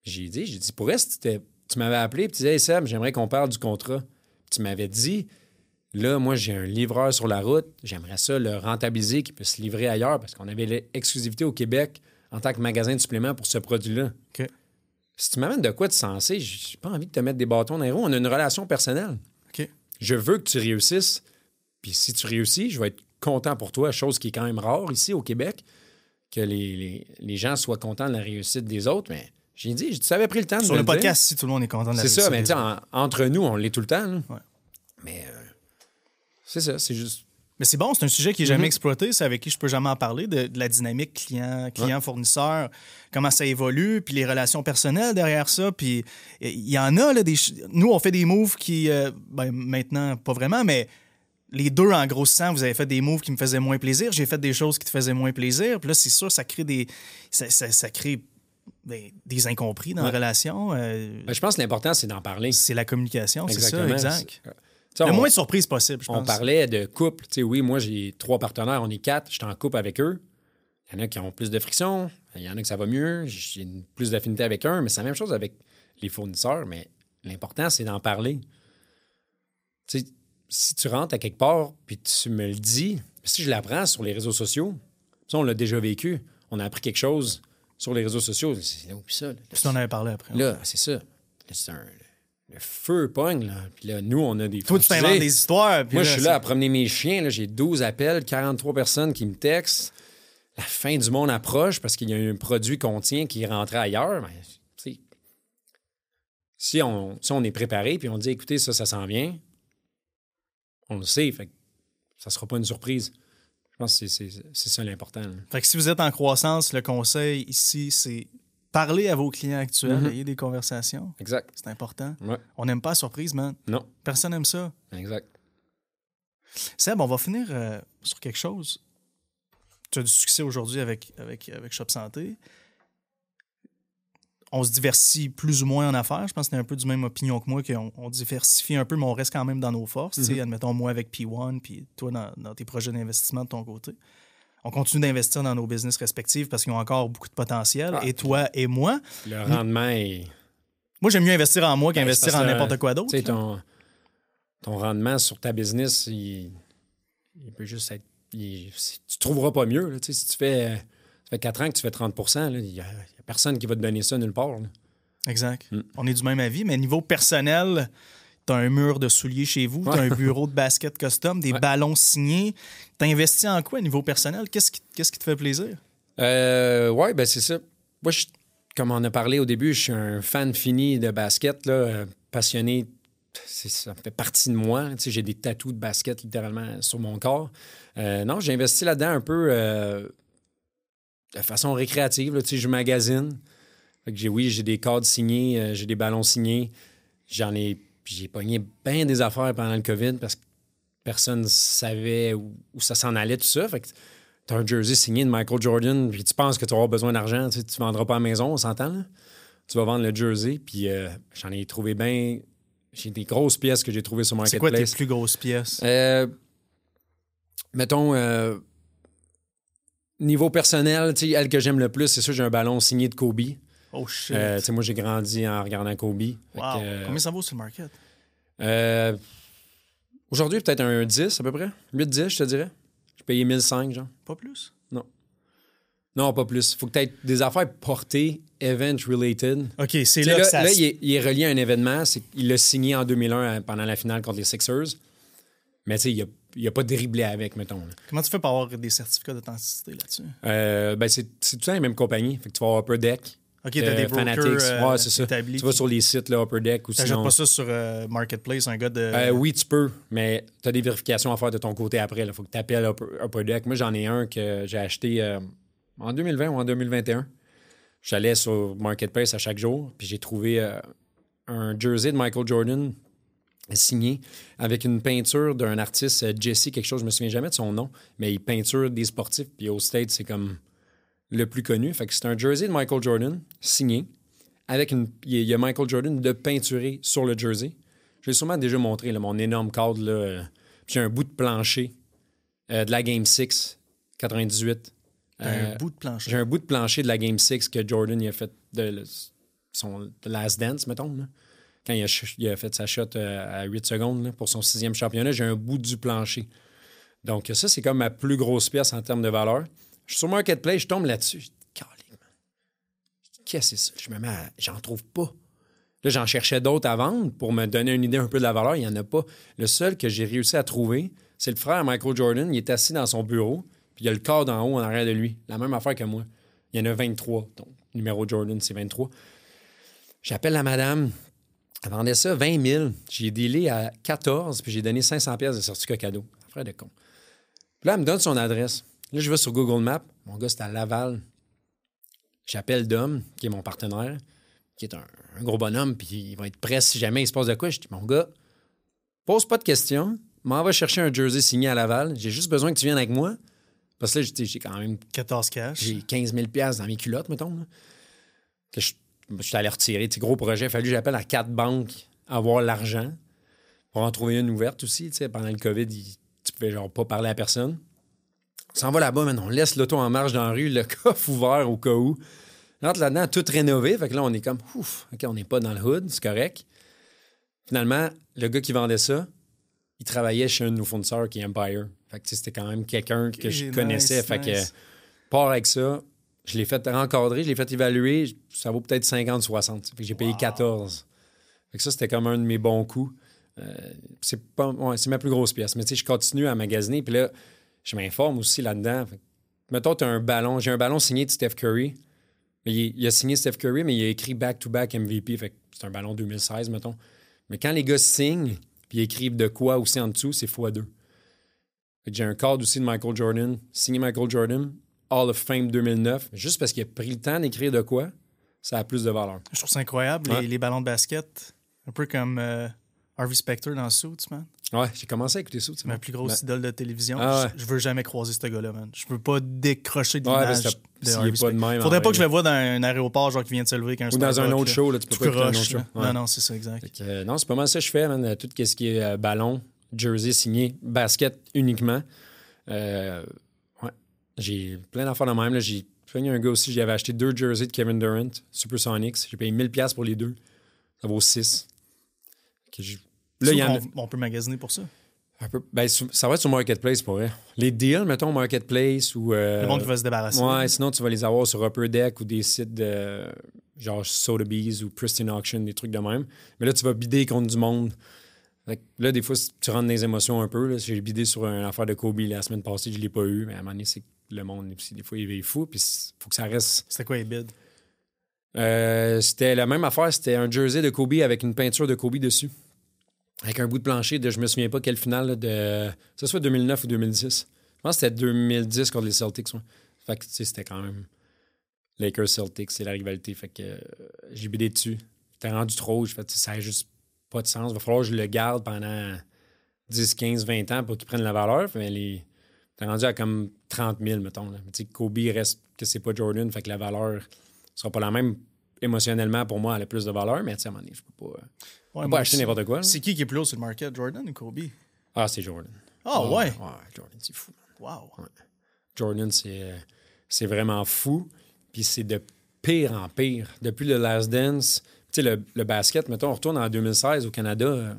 J'ai dit, j'ai dit, pour reste, tu m'avais appelé puis tu disais, hey Sam, j'aimerais qu'on parle du contrat. Puis tu m'avais dit, là, moi, j'ai un livreur sur la route, j'aimerais ça le rentabiliser, qu'il puisse livrer ailleurs parce qu'on avait l'exclusivité au Québec en tant que magasin de suppléments pour ce produit-là. Si tu m'amènes de quoi de sensé, j'ai pas envie de te mettre des bâtons dans les roues. On a une relation personnelle. OK. Je veux que tu réussisses. Puis si tu réussis, je vais être content pour toi, chose qui est quand même rare ici au Québec, que les, les- les gens soient contents de la réussite des autres. Mais j'ai dit, tu avais pris le temps de Sur le dire. podcast, si tout le monde est content de la C'est ça, réussite mais en- entre nous, on l'est tout le temps. Ouais. Mais euh, c'est ça, c'est juste. Mais c'est bon, c'est un sujet qui est jamais Mhm. exploité, c'est avec qui je peux jamais en parler, de, de la dynamique client, client-fournisseur, comment ça évolue, puis les relations personnelles derrière ça. Puis il y en a, là, des, nous, on fait des moves qui, euh, ben, maintenant, pas vraiment, mais les deux, en gros sens, vous avez fait des moves qui me faisaient moins plaisir, j'ai fait des choses qui te faisaient moins plaisir. Puis là, c'est sûr, ça crée des. Ça, ça- ça crée des incompris dans la Ouais. relation. euh, Ben, je pense que l'important, c'est d'en parler. c'est la communication, c'est ça, Exactement. exact. C'est- Tu sais, Le on- moins de surprises possible, je On pense. parlait de couple. Tu sais, oui, moi, j'ai trois partenaires, on est quatre, je suis en couple avec eux. Il y en a qui ont plus de friction, il y en a que ça va mieux, j'ai plus d'affinité avec un, mais c'est la même chose avec les fournisseurs, mais l'important, c'est d'en parler. Tu sais, si tu rentres à quelque part, puis tu me le dis, si je l'apprends sur les réseaux sociaux, ça, on l'a déjà vécu, on a appris quelque chose sur les réseaux sociaux, c'est oh, ça. là, Puis on en avait parlé après. Là, c'est ça. Là, c'est un- le feu pogne, là. Puis là, nous, on a des Toi, tu t'inventes des histoires. puis Moi, je suis là à promener mes chiens. là. J'ai 12 appels, 43 personnes qui me textent. La fin du monde approche parce qu'il y a un produit qu'on tient qui est rentré ailleurs. Sais, si, on, si on est préparé puis on dit, écoutez, ça, ça s'en vient, on le sait. Fait que ça sera pas une surprise. Je pense que c'est- ça l'important. Fait que si vous êtes en croissance, le conseil ici, c'est parler à vos clients actuels, Mhm. ayez des conversations. Exact. C'est important. Ouais. On n'aime pas la surprise, man. Non. Personne n'aime ça. Exact. Seb, on va finir euh, sur quelque chose. Tu as du succès aujourd'hui avec, avec, avec Shop Santé. On se diversifie plus ou moins en affaires. Je pense que tu un peu du même opinion que moi, qu'on on diversifie un peu, mais on reste quand même dans nos forces. Mhm. Admettons, moi avec P1, puis toi dans, dans tes projets d'investissement de ton côté. On continue d'investir dans nos business respectifs parce qu'ils ont encore beaucoup de potentiel. Ah, et toi et moi, Le rendement est. moi, j'aime mieux investir en moi Ben, qu'investir c'est en n'importe quoi d'autre. Tu ton, ton rendement sur ta business, il, il peut juste être. il- tu trouveras pas mieux. là. Tu sais, si tu fais, ça fait 4 ans que tu fais 30 là, il n'y a, il y a personne qui va te donner ça nulle part. là. Exact. Mm. On est du même avis, mais niveau personnel, tu as un mur de souliers chez vous, un bureau de basket custom, des Ouais. ballons signés. Tu investi en quoi niveau personnel? Qu'est-ce qui, qu'est-ce qui te fait plaisir? Euh, ouais, ben c'est ça. Moi, je- comme on a parlé au début, je suis un fan fini de basket, là, euh, passionné. C'est- Ça fait partie de moi. Tu sais, J'ai des tatous de basket littéralement sur mon corps. Euh, non, j'ai investi là-dedans un peu euh, de façon récréative. là. Tu sais, je magasine. Fait que j'ai, oui, j'ai des cadres signés, j'ai des ballons signés. J'en ai. J'ai pogné bien des affaires pendant le COVID parce que personne savait où, où ça s'en allait, tout ça. Fait que tu as un jersey signé de Michael Jordan, puis tu penses que tu avoir besoin d'argent, tu ne vendras pas à la maison, on s'entend, là? Tu vas vendre le jersey, puis euh, j'en ai trouvé bien. J'ai des grosses pièces que j'ai trouvées sur C'est quoi tes Marketplace. plus grosses pièces? Euh, mettons, euh, niveau personnel, tu sais, elle que j'aime le plus, c'est sûr, j'ai un ballon signé de Kobe. Oh shit. Euh, moi, j'ai grandi en regardant Kobe. Wow. que, euh, Combien ça vaut sur le market? euh, Aujourd'hui, peut-être un 10 à peu près. 8-10, je te dirais. J'ai payé 1005, genre. Pas plus? Non, pas plus. Faut que tu aies des affaires portées, event-related. OK, c'est là, Là, que ça... là, il, est, il est relié à un événement. Qu'il l'a signé en 2001 à- pendant la finale contre les Sixers. Mais tu sais, il n'a a pas dribblé avec, mettons. là. Comment tu fais pour avoir des certificats d'authenticité là-dessus? Euh, ben, c'est tout temps la même compagnie. Fait que tu vas avoir Upper Deck, OK, t'as euh, des brokers euh, ouais, ça. établis. Tu vas sur les sites, là, Upper Deck ou sinon... pas ça sur euh, Marketplace, un gars de... Euh, oui, tu peux, mais tu as des vérifications à faire de ton côté après. Il faut que tu appelles Upper, Upper Deck. Moi, j'en ai un que j'ai acheté en 2020 ou en 2021. J'allais sur Marketplace à chaque jour, puis j'ai trouvé un jersey de Michael Jordan signé avec une peinture d'un artiste, Jesse, quelque chose, je me souviens jamais de son nom, mais il peinture des sportifs, puis au States, c'est comme le plus connu. Fait que c'est un jersey de Michael Jordan signé avec une. Il y a- Michael Jordan de peinturé sur le jersey. Je l'ai sûrement déjà montré, là, mon énorme cadre. Là, j'ai un bout de plancher euh, de la Game 6 98. un Euh, bout de plancher. j'ai un bout de plancher de la Game 6 que Jordan il a fait de, le- son de Last Dance, mettons. là. Quand il a, ch- il a fait sa shot euh, à 8 secondes là, pour son sixième championnat, j'ai un bout du plancher. Donc ça, c'est comme ma plus grosse pièce en termes de valeur. Je suis sur Marketplace, je tombe là-dessus. Qu'est-ce que c'est ça? Je me mets à... J'en trouve pas. Là, j'en cherchais d'autres à vendre pour me donner une idée un peu de la valeur. Il n'y en a pas. Le seul que j'ai réussi à trouver, c'est le frère Michael Jordan. Il est assis dans son bureau, puis il y a le corps en haut en arrière de lui. La même affaire que moi. Il y en a 23. Donc, numéro Jordan, c'est 23. J'appelle la madame. Elle vendait ça 20 000. J'ai délai à 14, puis j'ai donné 500 pièces de certificat cadeau. Frère de con. Puis là, elle me donne son adresse. Là, je vais sur Google Maps. Mon gars, c'est à Laval. J'appelle Dom, qui est mon partenaire, qui est un, gros bonhomme, puis il va être prêt si jamais il se passe de quoi. Je dis, mon gars, pose pas de questions. M'en va chercher un jersey signé à Laval. J'ai juste besoin que tu viennes avec moi. Parce que là, j'ai quand même. 14 cash. J'ai 15 000 dans mes culottes, mettons. Que je, je suis allé retirer. Gros projet. Il a fallu que j'appelle à quatre banques avoir l'argent pour en trouver une ouverte aussi. Pendant le COVID, tu pouvais genre pas parler à personne. On s'en va là-bas, maintenant. On laisse l'auto en marche dans la rue, le coffre ouvert au cas où. Rentre là-dedans, tout rénové. Fait que là, on est comme, ouf, OK, on n'est pas dans le hood, c'est correct. Finalement, le gars qui vendait ça, il travaillait chez un de nos fournisseurs qui est Empire. Fait que c'était quand même quelqu'un que je connaissais. Fait que, part avec ça, je l'ai fait rencadrer, je l'ai fait évaluer. Ça vaut peut-être 50, 60. Fait que j'ai payé 14. Fait que ça, c'était comme un de mes bons coups. Euh, c'est pas c'est ma plus grosse pièce. Mais tu sais, je continue à magasiner. Puis là, je m'informe aussi là-dedans. Mettons, tu as un ballon. J'ai un ballon signé de Steph Curry. Il, a signé Steph Curry, mais il a écrit back-to-back MVP. Fait c'est un ballon 2016, mettons. Mais quand les gars signent, puis ils écrivent de quoi aussi en dessous, c'est x2. J'ai un card aussi de Michael Jordan, signé Michael Jordan, Hall of Fame 2009. Juste parce qu'il a pris le temps d'écrire de quoi, ça a plus de valeur. Je trouve ça incroyable, les, ballons de basket. Un peu comme euh, Harvey Specter dans Suits, man. Ouais, j'ai commencé à écouter Suits. Ma plus grosse idole de télévision. Ah je, veux jamais croiser ce gars-là, man. Je peux pas décrocher de l'image de Harvey Specter. Faudrait pas que je le vois dans un aéroport, genre qui vient de se lever. Ou dans un autre show, là, tu peux pas un autre show. Non, non, c'est ça, exact. Euh, non, c'est pas mal ça que je fais, man. Tout ce qui est euh, ballon, jersey signé, basket uniquement. Euh, ouais. J'ai plein d'affaires de même. J'ai fait un gars aussi, j'avais acheté deux jerseys de Kevin Durant, Supersonics. J'ai payé 1000$ pour les deux. Ça vaut 6. Là, y en on, peut magasiner pour ça. ben, ça va être sur Marketplace pour vrai. Les deals, mettons Marketplace ou. Euh, le monde qui va se débarrasser. Ouais, sinon tu vas les avoir sur Upper Deck ou des sites de genre Sotheby's ou Pristine Auction, des trucs de même. Mais là, tu vas bider contre du monde. là, des fois, tu rentres dans les émotions un peu. J'ai bidé sur une affaire de Kobe la semaine passée, je ne l'ai pas eu. Mais à un moment donné, c'est le monde, des fois, il est fou. Puis il faut que ça reste. C'était quoi les bids? Euh, c'était la même affaire. C'était un jersey de Kobe avec une peinture de Kobe dessus avec un bout de plancher de je me souviens pas quelle finale de. Ça soit 2009 ou 2010. Je pense que c'était 2010 contre les Celtics. Fait que c'était quand même Lakers Celtics, c'est la rivalité. Fait que euh, j'ai bidé dessus. C'était rendu trop. Je fait ça n'a juste pas de sens. Il va falloir que je le garde pendant 10, 15, 20 ans pour qu'il prenne la valeur. Mais les. T'es rendu à comme 30 000, mettons. Là. Kobe reste que c'est pas Jordan, fait que la valeur sera pas la même émotionnellement pour moi, elle a plus de valeur, mais à un moment donné, je peux pas. Euh, Ouais, pas acheter n'importe quoi. C'est qui qui est plus haut sur le market, Jordan ou Kobe? Ah, c'est Jordan. Ah, ouais? Ouais, Jordan, c'est fou. Wow. Jordan, c'est vraiment fou. Puis c'est de pire en pire. Depuis le Last Dance, tu sais, le, le, basket, mettons, on retourne en 2016 au Canada. Euh,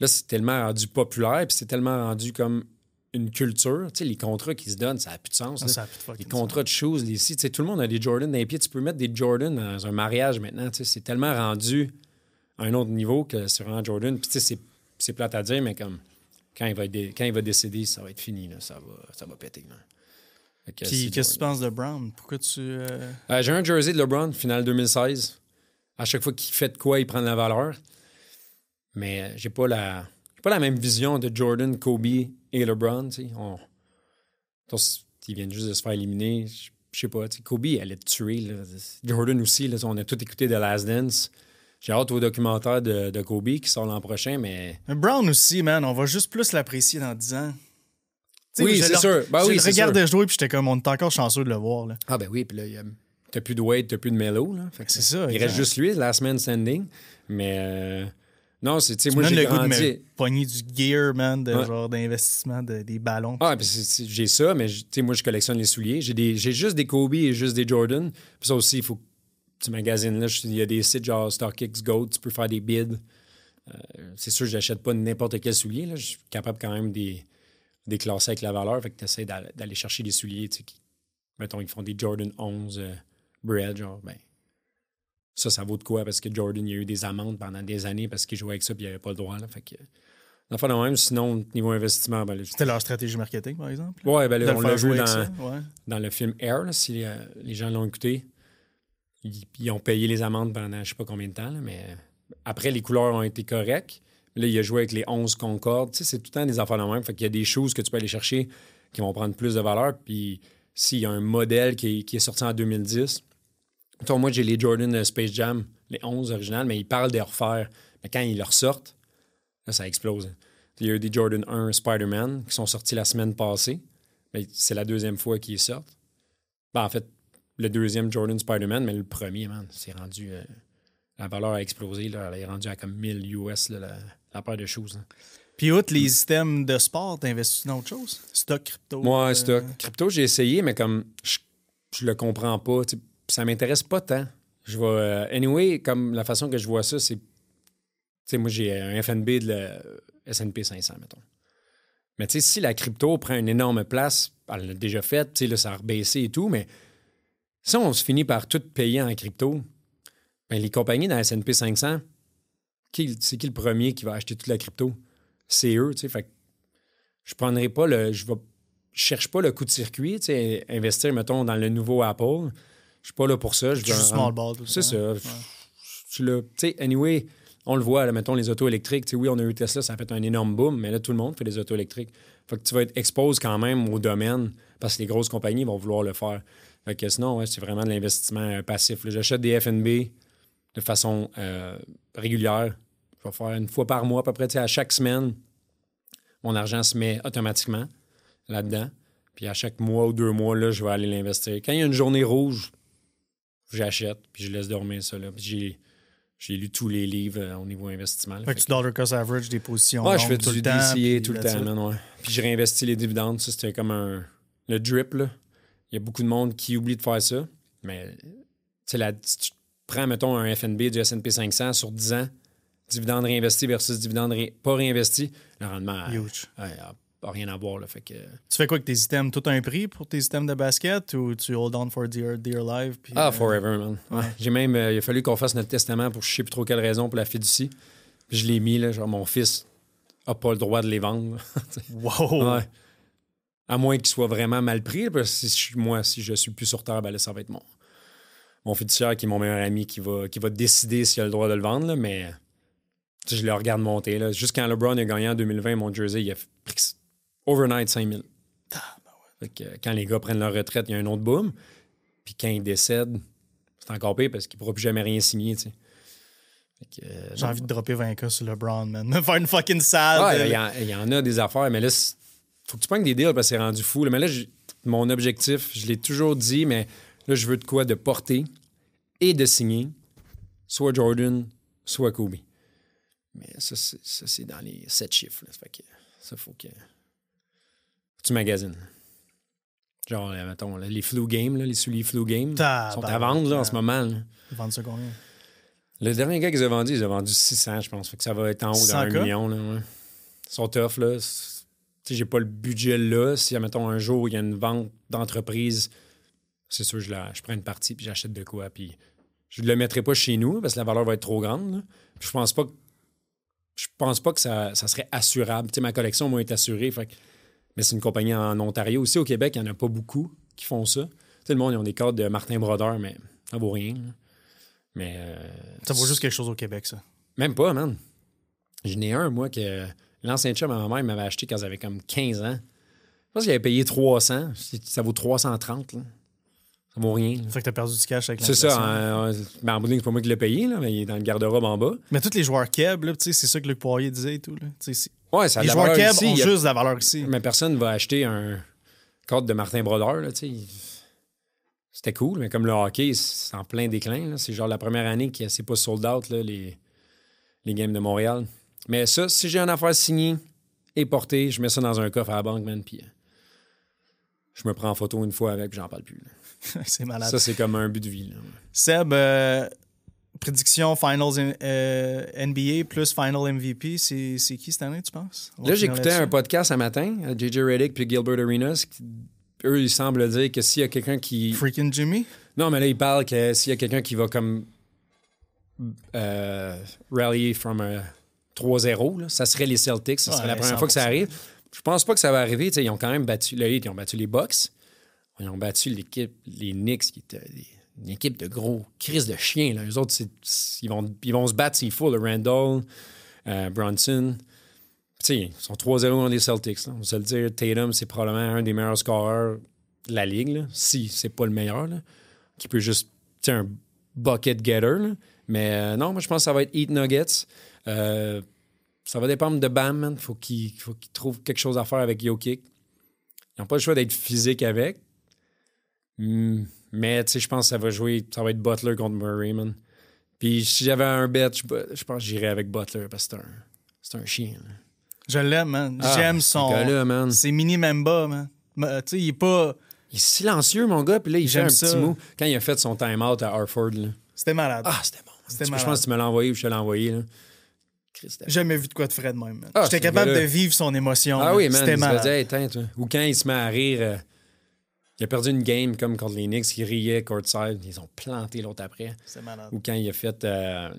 là, c'est tellement rendu populaire, puis c'est tellement rendu comme une culture. Tu sais, les contrats qui se donnent, ça n'a plus de sens. ça plus de les contrats de choses, les tu sais, tout le monde a des Jordan dans les pieds. Tu peux mettre des Jordan dans un mariage maintenant. Tu sais, c'est tellement rendu un autre niveau que sur un Jordan. Puis tu sais, c'est plate à dire, mais comme quand il va, quand il va décéder, ça va être fini. Là. Ça, va, ça va péter. Puis qu'est-ce que tu penses de Brown? Pourquoi tu. Euh, euh, J'ai un jersey de LeBron, finale 2016. À chaque fois qu'il fait de quoi, il prend de la valeur. Mais euh, j'ai pas la. pas la même vision de Jordan, Kobe et LeBron. On, ils viennent juste de se faire éliminer. Je sais pas. Kobe allait te tuer. Jordan aussi. Là, on a tout écouté de Last Dance. J'ai hâte au documentaire de, de Kobe qui sort l'an prochain, mais. Brown aussi, man, on va juste plus l'apprécier dans 10 ans. oui, c'est sûr. Ben oui, le regardais jouer puis j'étais comme, on est encore chanceux de le voir. Là. Ah, ben oui, puis là, t'as plus de Wade, t'as plus de Melo. C'est ça. Il reste juste lui, last man standing. Mais. Euh, non, c'est, tu sais, moi, j'ai grandi... le goût de pogner du gear, man, de genre d'investissement, de, des ballons. Ah, puis j'ai ça, mais tu sais, moi, je collectionne les souliers. J'ai, j'ai juste des Kobe et juste des Jordan. Puis ça aussi, il faut tu magasines là, il y a des sites genre StockX Gold, tu peux faire des bids. Euh, c'est sûr, je n'achète pas n'importe quel soulier. Là. Je suis capable quand même de des classer avec la valeur. Fait que tu essaies d'aller chercher des souliers qui, mettons, ils font des Jordan 11 euh, bread, genre, ben, Ça, ça vaut de quoi? Parce que Jordan, il y a eu des amendes pendant des années parce qu'il jouait avec ça et il n'avait pas le droit. Là. Fait que, enfin, même, sinon, niveau investissement, ben, C'était leur stratégie marketing, par exemple? Ouais, ben, on l'a vu avec dans, ouais. dans le film Air, là, si euh, les gens l'ont écouté. Ils, ont payé les amendes pendant je sais pas combien de temps, mais euh, après, les couleurs ont été correctes. Là, il a joué avec les 11 Concorde. Tu sais, c'est tout le temps des affaires de même. Fait qu'il y a des choses que tu peux aller chercher qui vont prendre plus de valeur. Puis s'il y a un modèle qui est, sorti en 2010, Mettons, moi, j'ai les Jordan de Space Jam, les 11 originales, mais ils parlent de refaire. Mais quand ils les ressortent, là, ça explose. Il y a eu des Jordan 1 Spider-Man qui sont sortis la semaine passée. Mais c'est la deuxième fois qu'ils sortent. Ben, en fait, le deuxième Jordan Spider-Man, mais le premier, man, c'est rendu. euh, la valeur a explosé. Là, elle est rendue à comme 1000 US, là, la, la paire de choses. là. Puis, outre les systèmes de sport, t'investis dans autre chose? Stock, crypto? Moi, euh, stock. Crypto, j'ai essayé, mais comme je, je le comprends pas, ça m'intéresse pas tant. Je vais. euh, anyway, comme la façon que je vois ça, c'est. Tu sais, moi, j'ai un FNB de la SP 500, mettons. Mais tu sais, si la crypto prend une énorme place, elle l'a déjà fait, tu sais, là, ça a rebaissé et tout, mais si on se finit par tout payer en crypto, ben, les compagnies dans la S&P 500, qui, c'est qui le premier qui va acheter toute la crypto? C'est eux, tu sais. Fait que je prendrai pas le. Je vais je cherche pas le coup de circuit, tu sais, investir, mettons, dans le nouveau Apple. Je suis pas là pour ça. Je veux small ball, C'est ça. ça. Je- je. Tu sais, anyway, on le voit, là, mettons, les autos électriques. Tu sais, oui, on a eu Tesla, ça a fait un énorme boom, mais là, tout le monde fait des autos électriques. Fait que tu vas être exposé quand même au domaine parce que les grosses compagnies vont vouloir le faire. Fait que sinon, ouais, c'est vraiment de l'investissement euh, passif. J'achète des FNB de façon euh, régulière. Je vais faire une fois par mois, à peu près, tu sais, à chaque semaine, mon argent se met automatiquement là-dedans. Puis à chaque mois ou deux mois, là, je vais aller l'investir. Quand il y a une journée rouge, j'achète, puis je laisse dormir ça. Là. Puis j'ai, lu tous les livres euh, au niveau investissement. là. Fait que tu dollar cost average des positions. Ouais, je fais tout du le temps. DCA puis tout le that's temps, it. man, ouais. Puis je réinvestis les dividendes. Ça, c'était comme un... Le drip, là. Il y a beaucoup de monde qui oublie de faire ça. Mais, la- si tu prends, mettons, un FNB du S&P 500 sur 10 ans, dividende réinvesti versus dividende ré- pas réinvesti, le rendement Huge. a- a- a rien à voir, là. Fait que... Tu fais quoi avec tes items? Tout un prix pour tes items de basket ou tu hold on for dear, dear life? puis, Ah, euh, forever, man. Ouais. J'ai même... euh, il a fallu qu'on fasse notre testament pour je sais plus trop quelle raison pour la fiducie. Puis je l'ai mis, là, genre, mon fils a pas le droit de les vendre. Wow! Ouais. À moins qu'il soit vraiment mal pris. Parce que si je moi, si je suis plus sur Terre, ben là, ça va être mon, mon fiduciaire qui est mon meilleur ami qui va, qui va décider s'il a le droit de le vendre. là, mais je le regarde monter. Là. Juste quand LeBron a gagné en 2020, mon jersey, il a pris overnight 5000. Fait que, euh, quand les gars prennent leur retraite, il y a un autre boom. Puis quand ils décèdent, c'est encore pire parce qu'il ne pourra plus jamais rien signer. tu sais. Euh, J'ai envie de dropper 20K sur LeBron, man. Faire une fucking salle. Ouais, il y, y en a des affaires, mais là, faut que tu prennes des deals parce que c'est rendu fou. là. Mais là, mon objectif, je l'ai toujours dit, mais là, je veux de quoi de porter et de signer, soit Jordan, soit Kobe. Mais ça, c'est, ça, c'est dans les sept chiffres. là. Ça fait que ça, faut que, tu magasines. Genre, là, mettons, là, les flu games, les souliers flu games, sont à vendre là, en ce moment. vendent ça combien? Le dernier gars qu'ils ont vendu, ils ont vendu 600, je pense. Fait que ça va être en haut d'un 600K? million. Là, ouais. Ils sont tough, là. J'ai pas le budget là. Si, admettons, un jour, il y a une vente d'entreprise, c'est sûr, je, la, je prends une partie puis j'achète de quoi. Puis je ne le mettrai pas chez nous parce que la valeur va être trop grande. là. Puis je pense pas que je pense pas que ça, ça serait assurable. Tu sais, ma collection moi, est assurée. Fait que- mais c'est une compagnie en Ontario. Aussi, au Québec, il n'y en a pas beaucoup qui font ça. Tu sais, le monde, ils ont des cadres de Martin Brodeur, mais ça vaut rien. là. Mais euh, Ça vaut juste quelque chose au Québec, ça. même pas, man. J'en ai un, moi, que l'ancien chum à ma mère m'avait acheté quand j'avais comme 15 ans. Je pense qu'il avait payé 300. Ça vaut 330, là. Ça vaut rien. Fait que t'as perdu du cash avec C'est l'inflation. ça. en, ben, en bout de c'est pas moi qui l'ai payé, là, mais il est dans le garde-robe en bas. Mais tous les joueurs Keb, tu c'est ça que Luc Poirier disait et tout. Là. Tu c'est- Ouais, ça a de les la joueurs Keb ici, ont a- juste de la valeur ici. Mais personne va acheter un cadre de Martin Brodeur, tu C'était cool, mais comme le hockey, c'est en plein déclin. C'est genre la première année que c'est pas sold out, là, les, les games de Montréal. Mais ça, si j'ai une affaire signée et portée, je mets ça dans un coffre à la banque, man, puis euh, je me prends en photo une fois avec, puis j'en parle plus. c'est malade. Ça, c'est comme un but de vie. là. Seb, euh, prédiction Finals euh, NBA plus Final MVP, c'est c'est qui cette année, tu penses? On Là, j'écoutais un podcast un matin, à JJ Reddick puis Gilbert Arenas. qui- Eux, ils semblent dire que s'il y a quelqu'un qui. Freaking Jimmy? Non, mais là, il parle que s'il y a quelqu'un qui va comme euh, rally from a 3-0. là. Ça serait les Celtics. Ça serait Ouais, la première fois que ça 100%. arrive. Je pense pas que ça va arriver. Ils ont quand même battu le Heat, ils ont battu les Bucks. Ils ont battu l'équipe, les Knicks, qui était une équipe de gros crises de chiens. Eux autres, ils, vont, ils vont se battre s'il faut. Le Randall, euh, Bronson. Tu sais, ils sont 3-0 dans les Celtics. là. On va se le dire, Tatum, c'est probablement un des meilleurs scoreurs de la ligue. là. Si c'est pas le meilleur. Là. Qui peut juste. Un bucket getter. Mais euh, non, moi, je pense que ça va être Heat Nuggets. Euh, ça va dépendre de Bam, man. Faut qu'il faut qu'il trouve quelque chose à faire avec Jokic. Ils n'ont pas le choix d'être physique avec. Hmm, Mais tu sais, je pense que ça va jouer. Ça va être Butler contre Murray, man. Puis si j'avais un bet, je, pense que j'irais avec Butler parce que c'est un, c'est un chien. là. Je l'aime, man. Ah, J'aime son. C'est mini Memba, man. Mais, Tu sais, il est pas. Il est silencieux, mon gars. Puis là, il fait un ça. petit mot. Quand il a fait son time-out à Harford, là. C'était malade. Ah, c'était bon. C'était Je pense que tu me l'as envoyé ou je te l'ai envoyé. Là. Jamais vu de quoi de Fred même. man. Ah, J'étais capable de vivre son émotion. Ah oui, man. C'était Il se malade. faisait éteindre, toi. Ou quand il se met à rire, euh, il a perdu une game comme contre les Knicks, il riait courtside. Ils ont planté l'autre après. C'était malade. Ou quand il a fait euh,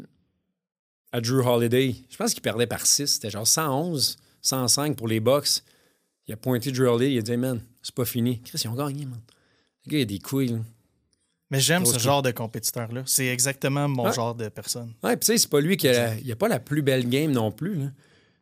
à Drew Holiday, je pense qu'il perdait par 6. C'était genre 111, 105 pour les Bucks. Il a pointé Drew Holiday, il a dit, man, c'est pas fini. Chris, ils ont gagné, man. Le gars, il a des couilles, là. Mais j'aime ce genre de compétiteur-là. C'est exactement mon genre de personne. Ouais, puis tu sais, c'est pas lui qui a, il a pas la plus belle game non plus. Tu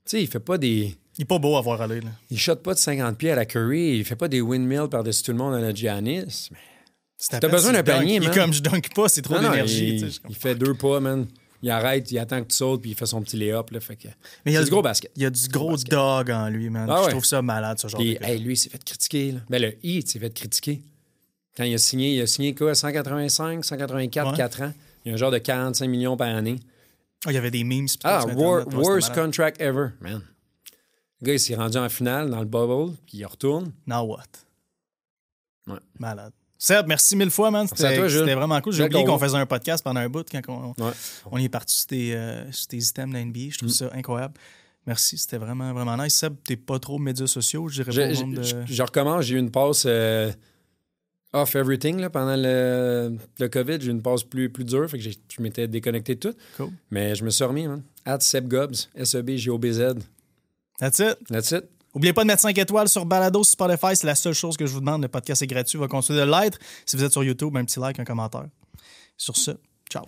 sais, il fait pas des. Il est pas beau à voir aller. Là. Il shot pas de 50 pieds à la Curry, il fait pas des windmills par-dessus tout le monde à la Giannis. Mais T'as besoin d'un panier, Il man. comme je dunk pas, c'est trop d'énergie. il, il fait deux pas, man. Il arrête, il attend que tu sautes, puis il fait son petit lay-up. Fait que... Mais il y a du gros basket. Il y a du gros dog en lui, man. Ah Je trouve ça malade, ce genre Puis, de hey, lui, il s'est fait critiquer. Là. Ben, le Heat s'est fait critiquer. Quand il a signé, il a signé quoi, 185, 184, Ouais. 4 ans? Il y a un genre de 45 millions par année. Ah, il y avait des memes. Ah, Internet, ouais, worst contract ever, man. Le gars, il s'est rendu en finale dans le bubble, puis il retourne. Now what? Ouais. Malade. Seb, merci mille fois, man. C'était vraiment cool. J'ai oublié qu'on faisait un podcast pendant un bout quand on, Ouais. on est parti sur tes, euh, sur tes items de la NBA. Je trouve ça incroyable. Merci, c'était vraiment, vraiment nice. Seb, t'es pas trop médias sociaux, je dirais pas Je, au monde de... je- je recommence, j'ai eu une passe euh, off everything là, pendant le, le COVID. J'ai une passe plus, plus dure, fait que je m'étais déconnecté de tout. Cool. Mais je me suis remis, man. At Seb Gobs, S-E-B-G-O-B-Z. That's it. That's it. N'oubliez pas de mettre 5 étoiles sur Balado sur Spotify. C'est la seule chose que je vous demande. Le podcast est gratuit. Va continuer de l'être. Si vous êtes sur YouTube, un petit like, un commentaire. Sur ce, ciao.